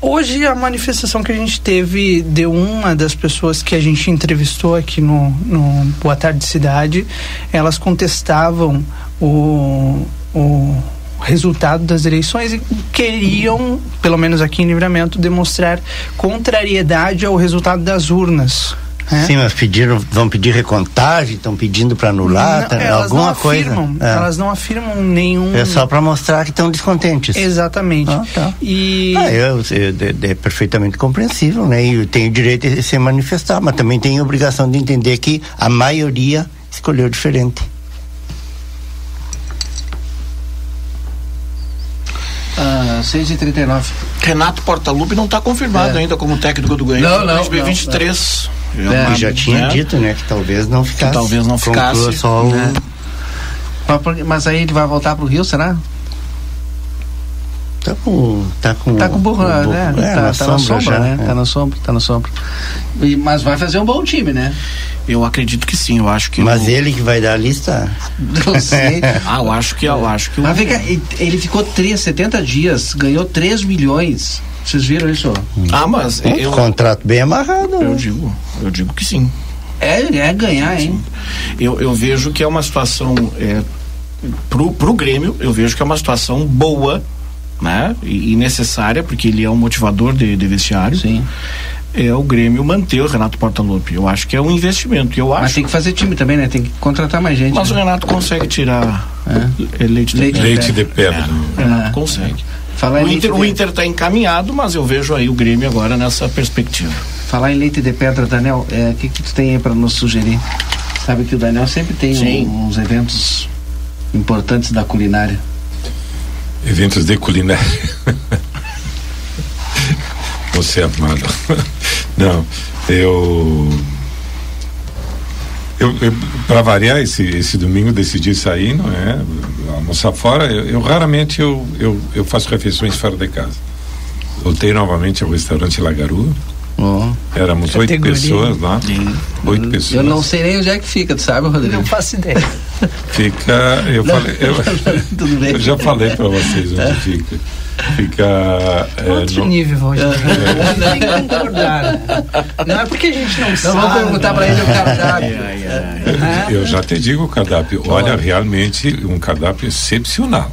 Hoje a manifestação que a gente teve de uma das pessoas que a gente entrevistou aqui no, no Boa Tarde Cidade, elas contestavam o, o resultado das eleições e queriam, pelo menos aqui em Livramento, demonstrar contrariedade ao resultado das urnas. É? Sim, mas pediram, vão pedir recontagem, estão pedindo para anular, não, tá, elas alguma não afirmam, coisa. É. Elas não afirmam nenhum. É só para mostrar que estão descontentes. Exatamente. Ah, tá. E ah, eu, eu, é perfeitamente compreensível, né? E tem o direito de se manifestar, mas também tem a obrigação de entender que a maioria escolheu diferente. Ah, 6 e 39 Renato Portaluppi não está confirmado É. ainda como técnico do Grêmio. Não, não, 2023. não, É É. uma- já tinha né? dito, né, que talvez não ficasse. talvez não ficasse, Só o- né? Mas aí ele vai voltar pro Rio, será? Tá com. Tá com. Tá com burro, né? É, tá, na tá na sombra sombra, já, né? é. Tá na sombra, tá na sombra. E- mas vai fazer um bom time, né? Eu acredito que sim, eu acho que. Mas o- ele que vai dar a lista? Não sei. Ah, eu acho que eu acho que o- Mas vem cá, ele- ficou 3, 70 dias, ganhou 3 milhões. Vocês viram isso? Ah, mas Um eu, contrato bem amarrado. eu né? digo, eu digo que sim. É, é ganhar, hein? Eu, eu vejo que é uma situação é, pro, pro Grêmio, eu vejo que é uma situação boa, né? E, e necessária, porque ele é um motivador de, de vestiário. Sim. É o Grêmio manter o Renato Portaluppi. Eu acho que é um investimento. Eu Mas acho. tem que fazer time também, né? Tem que contratar mais gente. Mas o né? Renato consegue tirar é, leite, Leite de Leite de pedra. É, o Renato É. consegue. Falar O Inter, o Inter tá encaminhado, mas eu vejo aí o Grêmio agora nessa perspectiva. Falar em leite de pedra, Daniel, é, o que, que tu tem aí para nos sugerir? Sabe que o Daniel sempre tem um- uns eventos importantes da culinária. Eventos de culinária. Você é amado. Não, eu. Eu, eu para variar, esse, esse domingo decidi sair, não é? Almoçar fora. Eu, eu raramente eu, eu, eu faço refeições fora de casa. Voltei novamente ao restaurante Lagaru. Éramos oito Categoria. pessoas lá. Oito pessoas. Eu não sei nem onde é que fica, tu sabe, Rodrigo? Não faço ideia. Fica. Eu Não, falei. Eu, Tudo bem. eu já falei para vocês onde fica. Fica. é, Outro no- nível. Tem que concordar. né? Não é porque a gente não, Não, sabe. vamos perguntar pra ele o cardápio. Eu já te digo o cardápio. Olha, realmente um cardápio excepcional.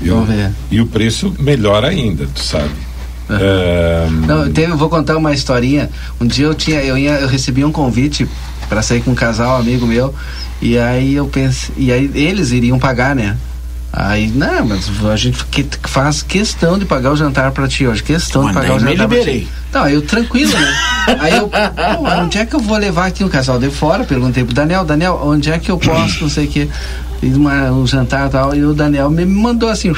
viu? Vamos ver. E o preço melhor ainda, tu sabe. Não, eu teve, eu vou contar uma historinha. Um dia eu tinha, eu ia, eu recebi um convite para sair com um casal amigo meu e aí eu pensei, e aí eles iriam pagar, né? Aí, não, mas a gente que- faz questão de pagar o jantar pra ti hoje, questão Mas de pagar o me jantar pra liberei. ti. Não, aí eu tranquilo, né? Aí eu, onde é que eu vou levar aqui o casal de fora? Perguntei pro Daniel, Daniel, onde é que eu posso, não sei o que, fiz uma, um jantar e tal, e o Daniel me mandou assim,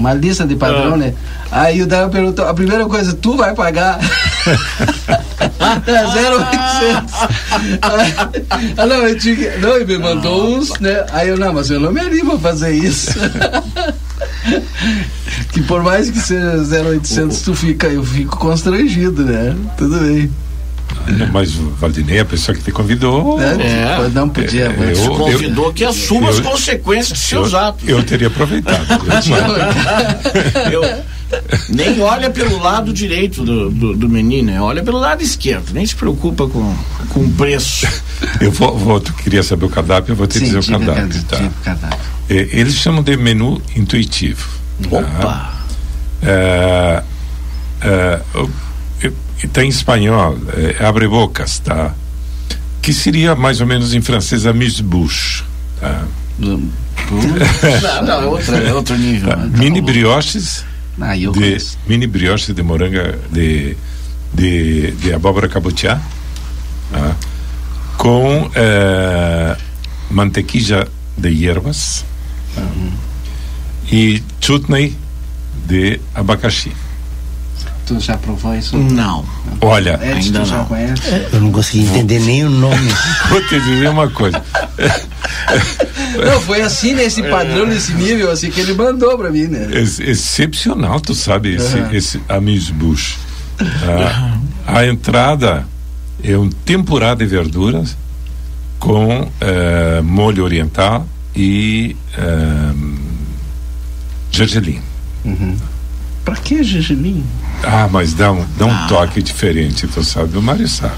uma lista de padrão, né? Aí o Daniel perguntou, a primeira coisa, tu vai pagar? É 0800. ah, não, eu tinha não, ele me mandou uns, né? Aí eu, não, mas eu não me animo a fazer isso. que por mais que seja 0800, tu fica, eu fico constrangido, né? Tudo bem. Mas o Valdinei, a pessoa que te convidou. É, não podia, É, mas eu- Convidou eu- que assuma as eu- consequências de seus eu, atos. eu teria aproveitado. Eu- nem olha pelo lado direito do, do, do menino, né? olha pelo lado esquerdo. Nem se preocupa com, com o preço. Eu vou, vou- tu queria saber o cardápio, eu vou te Sim, dizer o cardápio. Tá? o cardápio. É, eles chamam de menu intuitivo. Opa! É, é, o- e- e tá em espanhol, é, abre bocas, tá? Que seria mais ou menos em francês amuse-bouche. Tá? Não, não, é outro, é outro nível. Tá. né? Mini brioches Ah, eu de conheço. mini brioches de moranga de de, de abóbora cabutiá tá? com eh, mantequilla de hierbas e chutney de abacaxi. Tu já provou isso? Não. Olha, Edson, tu já conhece? Eu não consegui entender nem o nome. vou te dizer uma coisa. Não, foi assim, nesse padrão, nesse nível, assim, que ele mandou pra mim, né? Ex- excepcional, tu sabe, esse, Aham. esse amuse-bouche. Ah, a entrada é um tempurá de verduras com eh, molho oriental e eh, gergelim. Pra que gergelim? Ah, mas dá um, dá um toque diferente, tu sabe, o Mário sabe.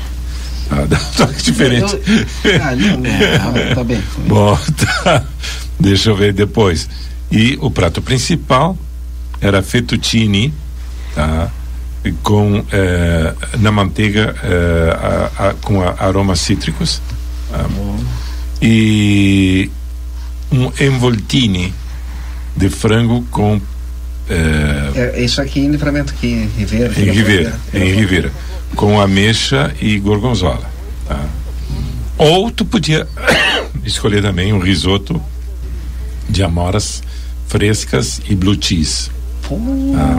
Ah, dá um toque diferente. Eu- Ah, não, não, tá bem. Bom, tá. Deixa eu ver depois. E o prato principal era fettuccine, tá? Com eh, na manteiga eh, a- a- com a- aromas cítricos tá? e um envoltini de frango com eh, É, isso aqui em livramento aqui em Ribeira. em Ribeira, em Ribeira, com ameixa e gorgonzola. Tá? Ou tu podia escolher também um risoto de amoras frescas e blue cheese. Tá?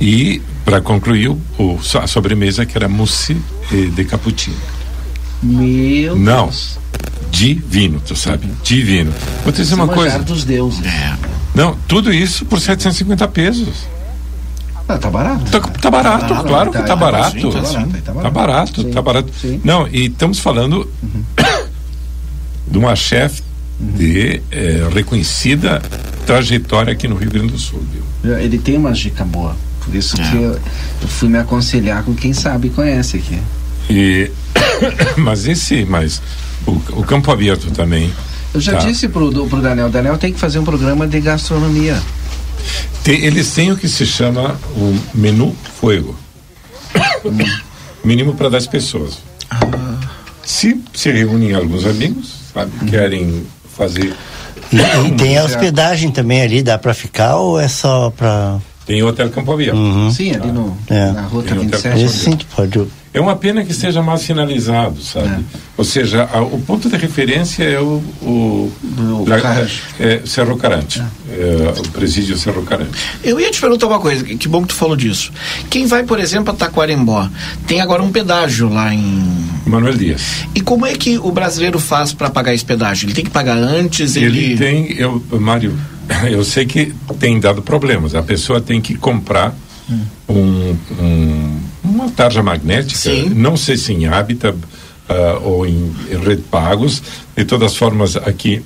E para concluir o, a sobremesa que era mousse de cappuccino. Meu Não, divino, tu sabe? Divino. Vou te dizer uma Esse manjar coisa. dos deuses. Não, tudo isso por 750 pesos. Ah, tá barato. Tá, tá barato, barato, claro tá, que tá é, barato. sim, tá barato, tá Tá barato. barato, Sim, tá barato. sim. Não, e estamos falando de uma chefe de eh, reconhecida trajetória aqui no Rio Grande do Sul, viu? Ele tem umas dicas boas. Por isso É. que eu, eu fui me aconselhar com quem sabe e conhece aqui. E mas esse, mas o, o campo aberto também. Eu já tá? disse pro, do- pro Daniel, Daniel tem que fazer um programa de gastronomia. Tem- eles têm o que se chama o menu fuego. Mínimo para 10 pessoas. Se se reúnem alguns amigos, sabe, querem fazer. E, e tem a hospedagem também ali, dá pra ficar ou é só pra. Tem o Hotel Campo Aberto. Uhum. Sim, ali no, É. na Rota Tem o Hotel 27. Campo Esse sim, pode. É uma pena que esteja mal sinalizado, sabe? Ou seja, a- o ponto de referência é o, o, La- Carrasco. é, Cerro Carante, É, o presídio Cerro Carante. Eu ia te perguntar uma coisa, que que bom que tu falou disso. Quem vai, por exemplo, a Taquarembó, tem agora um pedágio lá em. Manuel Dias. E como é que o brasileiro faz para pagar esse pedágio? Ele tem que pagar antes? Ele, Ele, tem, eu, Mário, eu sei que tem dado problemas. A pessoa tem que comprar um, um- uma tarja magnética, não sei se em Habitat ah, ou em, em Rede Pagos. De todas as formas, aqui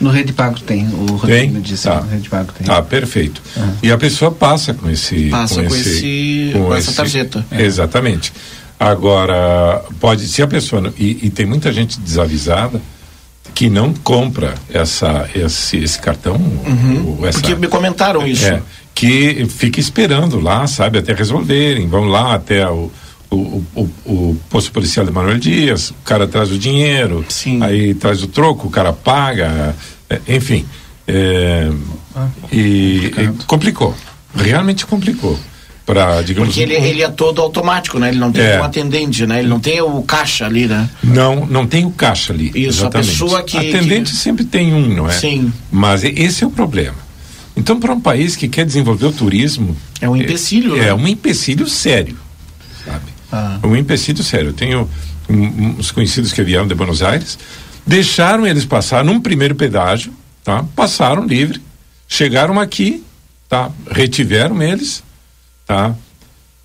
No Rede Pago tem, o Rodrigo disse, Tá. no Rede Pago tem. Tá, perfeito. E a pessoa passa com esse. Passa com esse- com essa tarjeta. Exatamente. Agora, pode, se a pessoa. E, e tem muita gente desavisada que não compra essa, esse, esse cartão. ou essa, Uhum. porque me comentaram isso. é, que fica esperando lá, sabe, até resolverem. Vão lá até o, o, o, o- posto policial de Manuel Dias, o cara traz o dinheiro, aí traz o troco, o cara paga, é, enfim. é, e, e complicou. Realmente complicou. Para, digamos, Porque ele, ele é todo automático, né? Ele não tem É. um atendente, né? Ele não tem o caixa ali, né? Não, não tem o caixa ali. Isso, a exatamente. pessoa que- Atendente sempre tem um, não é? Sim. Mas esse é o problema. Então, para um país que quer desenvolver o turismo. É um empecilho, É, né? um empecilho sério. Sabe? Ah. Um empecilho sério. Eu tenho um- uns conhecidos que vieram de Buenos Aires, deixaram eles passar num primeiro pedágio, tá? Passaram livre, chegaram aqui, tá? Retiveram eles, tá?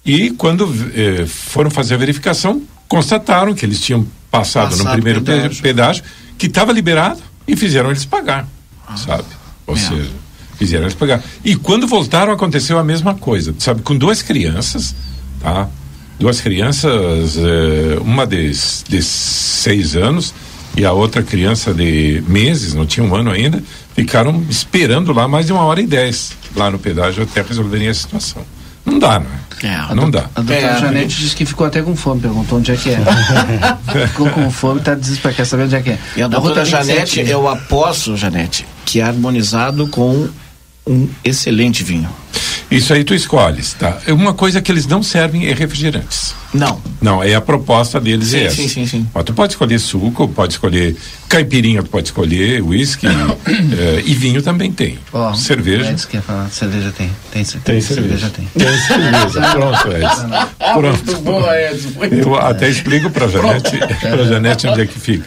E quando eh, foram fazer a verificação, constataram que eles tinham passado, no Passado primeiro pe- pedágio. pedágio, que estava liberado e fizeram eles pagar, sabe? Ou seja, fizeram eles pagar. E quando voltaram aconteceu a mesma coisa, sabe? Com duas crianças, tá? Duas crianças, eh, uma de, de seis anos e a outra criança de meses, não tinha um ano ainda, ficaram esperando lá mais de uma hora e dez lá no pedágio até resolverem a situação. Não dá, não é? não dá. A doutora É, Janete disse que ficou até com fome, perguntou onde é que é. ficou com fome, tá desesperado, quer saber onde é que é. E a doutora Rota 27, Janete, eu aposto, Janete, que é harmonizado com um excelente vinho. Isso aí tu escolhes, tá? Uma coisa que eles não servem é refrigerantes. Não. Não, é a proposta deles Sim, é essa. sim, sim, sim. Mas tu pode escolher suco, pode escolher caipirinha, tu pode escolher uísque eh, e vinho também tem. Ó, cerveja. Edson quer falar, cerveja tem. Tem, tem, Tem cerveja. tem. Tem cerveja. Pronto, Edson. Pronto. boa, Edson. muito Eu até explico para Janete, para Janete onde é que fica.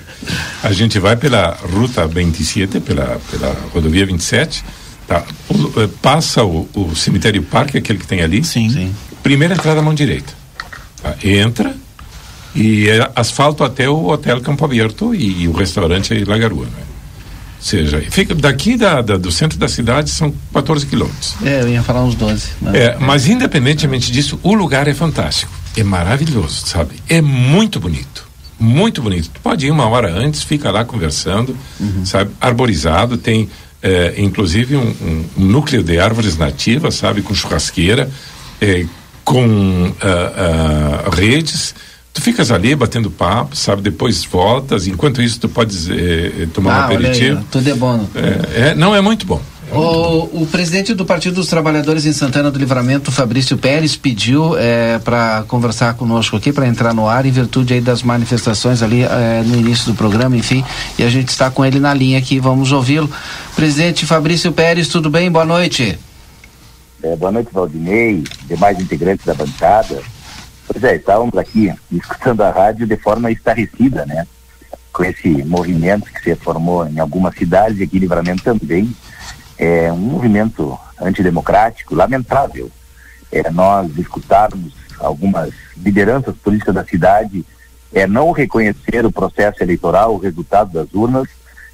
A gente vai pela ruta 27, pela, pela rodovia 27, tá? O- eh, passa o, o cemitério parque, aquele que tem ali. Sim. Primeira entrada mão direita. Tá? Entra e é asfalto até o Hotel Campo Aberto e, o restaurante é Lagarua, né? Ou seja, fica daqui da, da- do centro da cidade são 14 quilômetros. É, eu ia falar uns 12. mas- É, mas independentemente disso, o lugar é fantástico. É maravilhoso, sabe? É muito bonito. Muito bonito. Tu pode ir uma hora antes, fica lá conversando, sabe? Arborizado, tem é, inclusive um, um- um núcleo de árvores nativas, sabe? Com churrasqueira, é, com ah, ah, redes. Tu ficas ali batendo papo, sabe? Depois voltas. Enquanto isso, tu podes eh, tomar um Ah, aí, aperitivo. ó, tudo é bom. É, é, não, é muito bom. O, o presidente do Partido dos Trabalhadores em Santana do Livramento, Fabrício Pérez, pediu para conversar conosco aqui, para entrar no ar, em virtude aí das manifestações ali eh, no início do programa, enfim, e a gente está com ele na linha aqui, vamos ouvi-lo. Presidente Fabrício Pérez, tudo bem? Boa noite. É, boa noite, Valdinei, demais integrantes da bancada. Pois é, estávamos aqui escutando a rádio de forma estarrecida, né? Com esse movimento que se formou em algumas cidades e aqui em Livramento também, é um movimento antidemocrático lamentável. É, nós escutarmos algumas lideranças políticas da cidade é, não reconhecer o processo eleitoral, o resultado das urnas,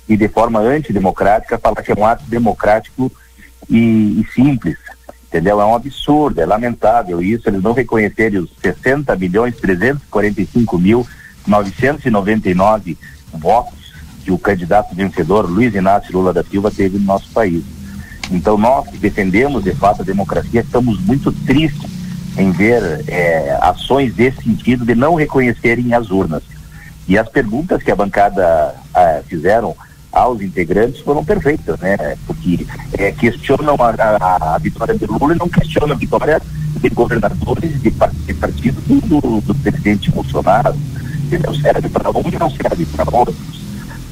e de forma antidemocrática falar que é um ato democrático e, e simples. Entendeu? É um absurdo, é lamentável isso, eles não reconhecerem os 60 milhões 345 mil 999 votos que o candidato vencedor Luiz Inácio Lula da Silva teve no nosso país. Então nós que defendemos de fato a democracia estamos muito tristes em ver é, ações desse sentido de não reconhecerem as urnas. E as perguntas que a bancada ah, fizeram aos integrantes foram perfeitas, né? Porque é, questionam a, a, a, vitória de Lula e não questionam a vitória de governadores de, de partidos do, do presidente Bolsonaro. Entendeu? Serve para um e não serve para outros.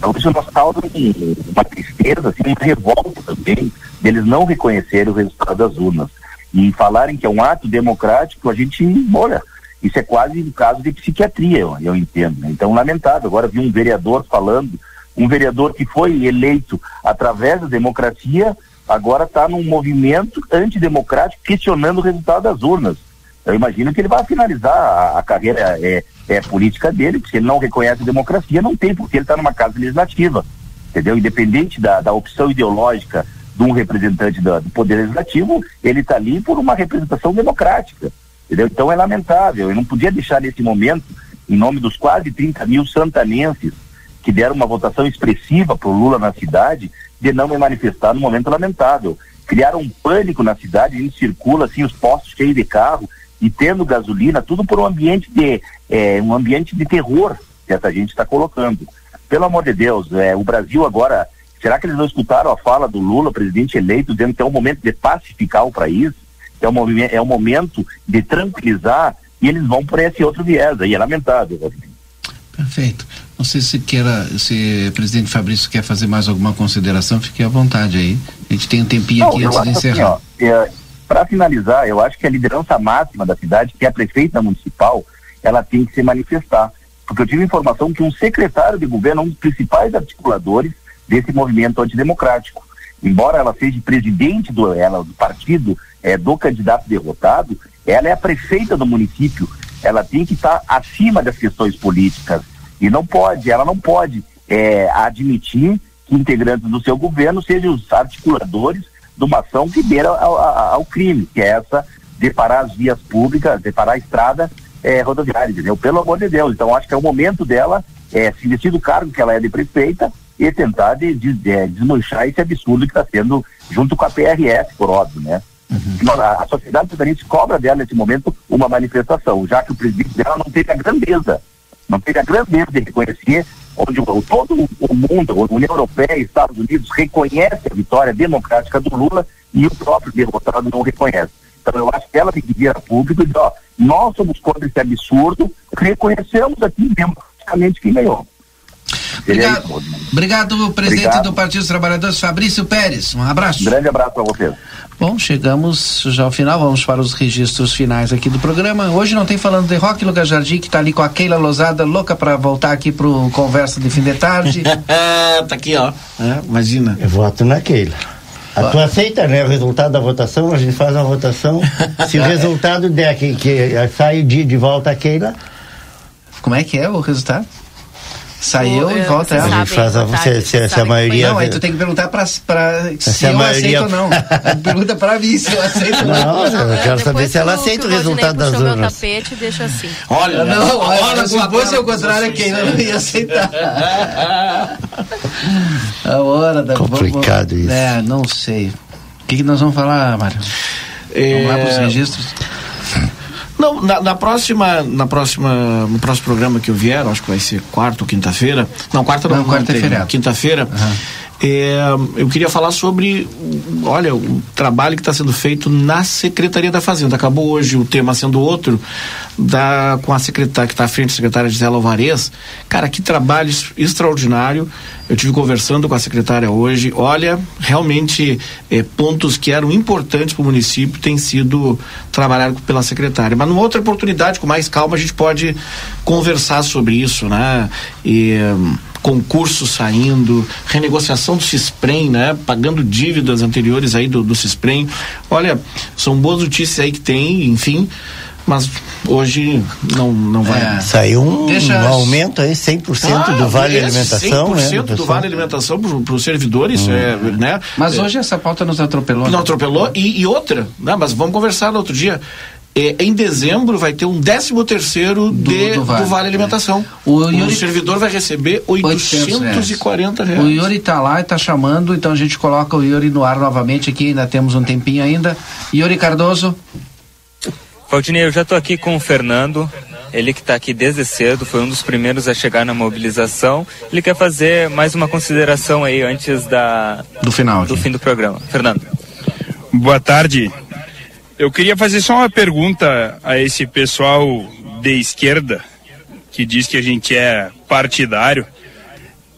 Então isso nos causa uma tristeza, assim, uma revolta também deles não reconhecerem o resultado das urnas. E falarem que é um ato democrático, a gente, olha, isso é quase um caso de psiquiatria, eu, eu entendo. Né? Então, lamentável. Agora vi um vereador falando, um vereador que foi eleito através da democracia, agora está num movimento antidemocrático questionando o resultado das urnas. Eu imagino que ele vai finalizar a, a carreira é, é, política dele, porque ele não reconhece a democracia, não tem, porque ele está numa casa legislativa, entendeu? Independente da, da opção ideológica de um representante do, Poder Legislativo, ele está ali por uma representação democrática, entendeu? Então é lamentável, eu não podia deixar nesse momento, em nome dos quase 30 mil santanenses que deram uma votação expressiva para o Lula na cidade, de não me manifestar no momento lamentável. Criaram um pânico na cidade, a gente circula assim, os postos cheios de carro, e tendo gasolina, tudo por um ambiente de é, um ambiente de terror que essa gente está colocando. Pelo amor de Deus, é, o Brasil agora, será que eles não escutaram a fala do Lula, presidente eleito, dizendo que é um momento de pacificar o país, é um, é um momento de tranquilizar, e eles vão por esse outro viés, aí é lamentável. Perfeito. Não sei se queira, se o presidente Fabrício quer fazer mais alguma consideração, fique à vontade aí. A gente tem um tempinho não, aqui antes de assim, encerrar. Assim, ó, é, para finalizar, eu acho que a liderança máxima da cidade, que é a prefeita municipal, ela tem que se manifestar. Porque eu tive informação que um secretário de governo, um dos principais articuladores desse movimento antidemocrático, embora ela seja presidente do, ela, do partido é, do candidato derrotado, ela é a prefeita do município. Ela tem que estar acima das questões políticas. E não pode, ela não pode é, admitir que integrantes do seu governo sejam os articuladores de uma ação que beira ao, ao, crime, que é essa de parar as vias públicas, de parar a estrada é, rodoviária, entendeu? Pelo amor de Deus. Então acho que é o momento dela é, se vestir do cargo que ela é de prefeita e tentar de, de, de desmanchar esse absurdo que está sendo junto com a PRS, por óbvio, né? Uhum. A, a sociedade sudanense cobra dela nesse momento uma manifestação, já que o presidente dela não teve a grandeza, não teve a grandeza de reconhecer onde todo o mundo, a União Europeia e Estados Unidos reconhece a vitória democrática do Lula e o próprio derrotado não reconhece. Então eu acho que ela tem que vir a público e dizer, ó, nós somos contra esse absurdo, reconhecemos aqui democraticamente quem ganhou. Obrigado, obrigado, presidente Obrigado. do Partido dos Trabalhadores, Fabrício Pérez. Um abraço. Grande abraço para você. Bom, chegamos já ao final, vamos para os registros finais aqui do programa. Hoje não tem falando de rock, Lucas Jardim, que está ali com a Keila Lozada, louca para voltar aqui pro Conversa de Fim de Tarde. tá aqui, ó. É, imagina. Eu voto na Keila. A tu aceita, né? O resultado da votação, a gente faz a votação. Se o resultado der que, que sai de, de volta a Keila. Como é que é o resultado? Saiu e volta ela. A gente faz a, se, se, se a maioria. Não, aí tu tem que perguntar pra, pra se, se eu maioria... aceito ou não. Pergunta pra mim se eu aceito ou não. Não, eu quero saber se ela aceita o resultado das urnas. meu tapete deixa assim. Olha, não, olha, se fosse o contrário, quem não ia aceitar. a hora da Complicado vamos, isso. É, não sei. O que, que nós vamos falar, Mário? É... Vamos lá para os registros? Não, na, na, próxima, na próxima, no próximo programa que eu vier, acho que vai ser quarta ou quinta-feira. Não, quarta não, não quarta é feriado. Quinta-feira. Uhum. É, eu queria falar sobre, olha, o trabalho que está sendo feito na Secretaria da Fazenda. Acabou hoje o tema sendo outro, da, com a secretária que está à frente, a secretária Gisela Alvarez. Cara, que trabalho extraordinário. Eu tive conversando com a secretária hoje. Olha, realmente é, pontos que eram importantes para o município têm sido trabalhados pela secretária. Mas numa outra oportunidade, com mais calma, a gente pode conversar sobre isso, né? E concurso saindo, renegociação do Cisprem, né? Pagando dívidas anteriores aí do, do Cisprem. Olha, são boas notícias aí que tem, enfim, mas hoje não, não vai. É. Saiu um, Deixa- um aumento aí, 100% Ah, do Vale Alimentação, né? 100% do Vale Alimentação para os servidores, Hum. é, né? Mas É, hoje essa pauta nos atropelou. não né? atropelou. E, e outra, né? mas vamos conversar no outro dia. É, em dezembro vai ter um 13 terceiro de, do, do vale. Vale. Alimentação. O O, Yuri- servidor vai receber 840 reais. O Yuri tá lá e tá chamando, então a gente coloca o Yuri no ar novamente aqui, ainda temos um tempinho ainda. Yuri Cardoso. Valdinei, eu já estou aqui com o Fernando, ele que está aqui desde cedo, foi um dos primeiros a chegar na mobilização. Ele quer fazer mais uma consideração aí antes da do final do fim do programa. Fernando. Boa tarde. Eu queria fazer só uma pergunta a esse pessoal de esquerda que diz que a gente é partidário.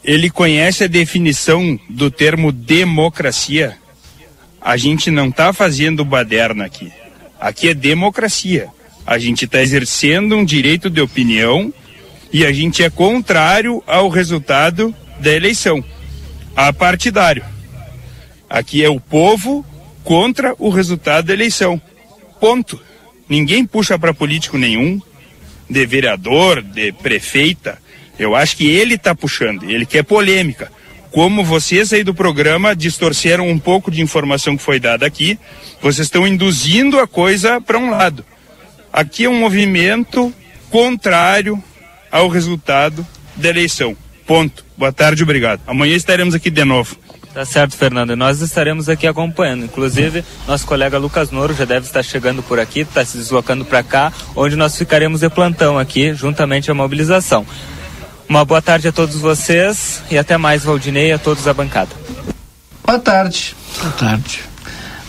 Ele conhece a definição do termo democracia? A gente não está fazendo baderna aqui. Aqui é democracia. A gente está exercendo um direito de opinião e a gente é contrário ao resultado da eleição. A partidário. Aqui é o povo contra o resultado da eleição. Ponto. Ninguém puxa para político nenhum, de vereador, de prefeita. Eu acho que ele está puxando, ele quer polêmica. Como vocês aí do programa distorceram um pouco de informação que foi dada aqui, vocês estão induzindo a coisa para um lado. Aqui é um movimento contrário ao resultado da eleição. Ponto. Boa tarde, obrigado. Amanhã estaremos aqui de novo. Tá certo, Fernando. E nós estaremos aqui acompanhando. Inclusive, nosso colega Lucas Noro já deve estar chegando por aqui, está se deslocando para cá, onde nós ficaremos de plantão aqui, juntamente à mobilização. Uma boa tarde a todos vocês e até mais, Valdinei, e a todos da bancada. Boa tarde. Boa tarde.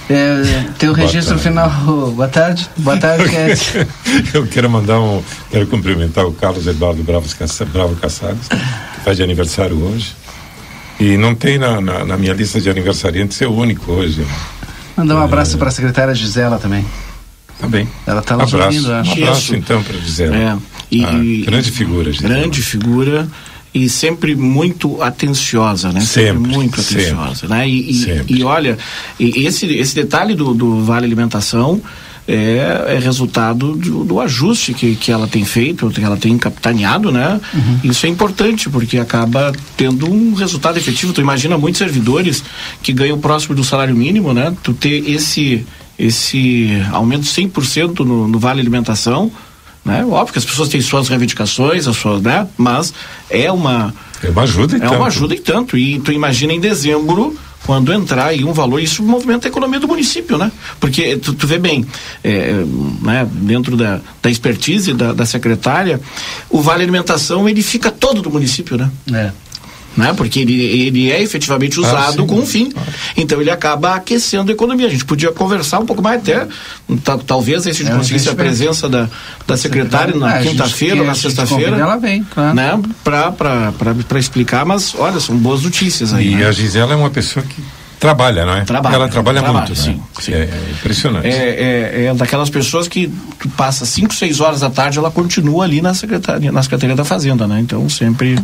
É, teu Boa registro tarde. final. Boa tarde. Boa tarde, Cat. Eu quero mandar um. Quero cumprimentar o Carlos Eduardo Bravo, Caça- Bravo Caçares, que está de aniversário hoje. E não tem na, na, na minha lista de aniversariantes, é o único hoje. Mandar um abraço para a secretária Gisela também. Tá bem. Ela tá nos abraço. ouvindo, eu Um acho. abraço Isso. então para Gisela. É. E, Ah, e- grande figura, Gisela. Grande figura e sempre muito atenciosa, né? Sempre, muito sempre. atenciosa, né? E, e, Sempre. e olha, esse, esse detalhe do, do Vale Alimentação é, é resultado do, do ajuste que, que ela tem feito, que ela tem capitaneado, né? Isso é importante, porque acaba tendo um resultado efetivo. Tu imagina muitos servidores que ganham próximo do salário mínimo, né? Tu ter esse, esse aumento 100% no, no Vale Alimentação, né? Óbvio que as pessoas têm suas reivindicações, as suas, né? Mas é uma É uma ajuda e é tanto. uma ajuda e tanto. E tu imagina em dezembro quando entrar aí um valor, isso movimenta a economia do município, né? Porque tu, tu vê bem, é, né, dentro da, da expertise da, da secretária, o Vale Alimentação ele fica todo do município, né? É. Né? Porque ele, ele é efetivamente usado sim. com um fim. Então ele acaba aquecendo a economia. A gente podia conversar um pouco mais até, ta- talvez a gente É conseguisse a presença da, da secretária Ah, na gente quinta-feira, na sexta-feira. ela vem, claro. Né? Pra explicar, mas olha, são boas notícias aí. E né? a Gisela é uma pessoa que trabalha, não é? Trabalha, Ela trabalha, trabalha, muito, sim, né? É, é impressionante. É, é, é daquelas pessoas que tu passa 5, 6 horas da tarde, ela continua ali na secretaria, na Secretaria da Fazenda, né? Então sempre.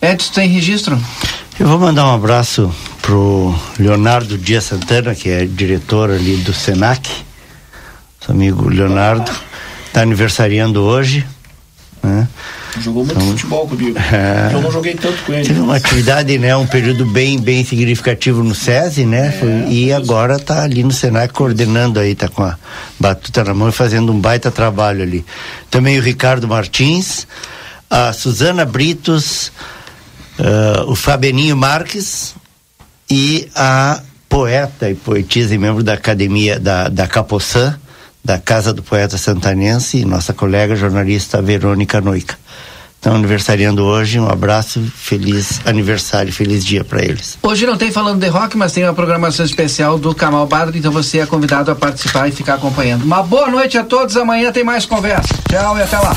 Edson, tem registro? Eu vou mandar um abraço pro Leonardo Dias Santana, que é diretor ali do Senac. Nosso amigo Leonardo. Está aniversariando hoje. Né? Jogou muito Então, futebol comigo. é. Eu não joguei tanto com ele. Teve uma atividade, né, um período bem, bem significativo no SESI, né? Foi- e agora está ali no Senac coordenando aí, tá com a batuta na mão e fazendo um baita trabalho ali. Também o Ricardo Martins, a Suzana Britos, ah, o Fabeninho Marques e a poeta e poetisa e membro da academia da, da Capoçã, da Casa do Poeta Santanense, e nossa colega jornalista Verônica Noica. Estão aniversariando hoje, um abraço, feliz aniversário, feliz dia para eles. Hoje não tem falando de rock, mas tem uma programação especial do Kamal Badri, então você é convidado a participar e ficar acompanhando. Uma boa noite a todos, amanhã tem mais conversa. Tchau e até lá.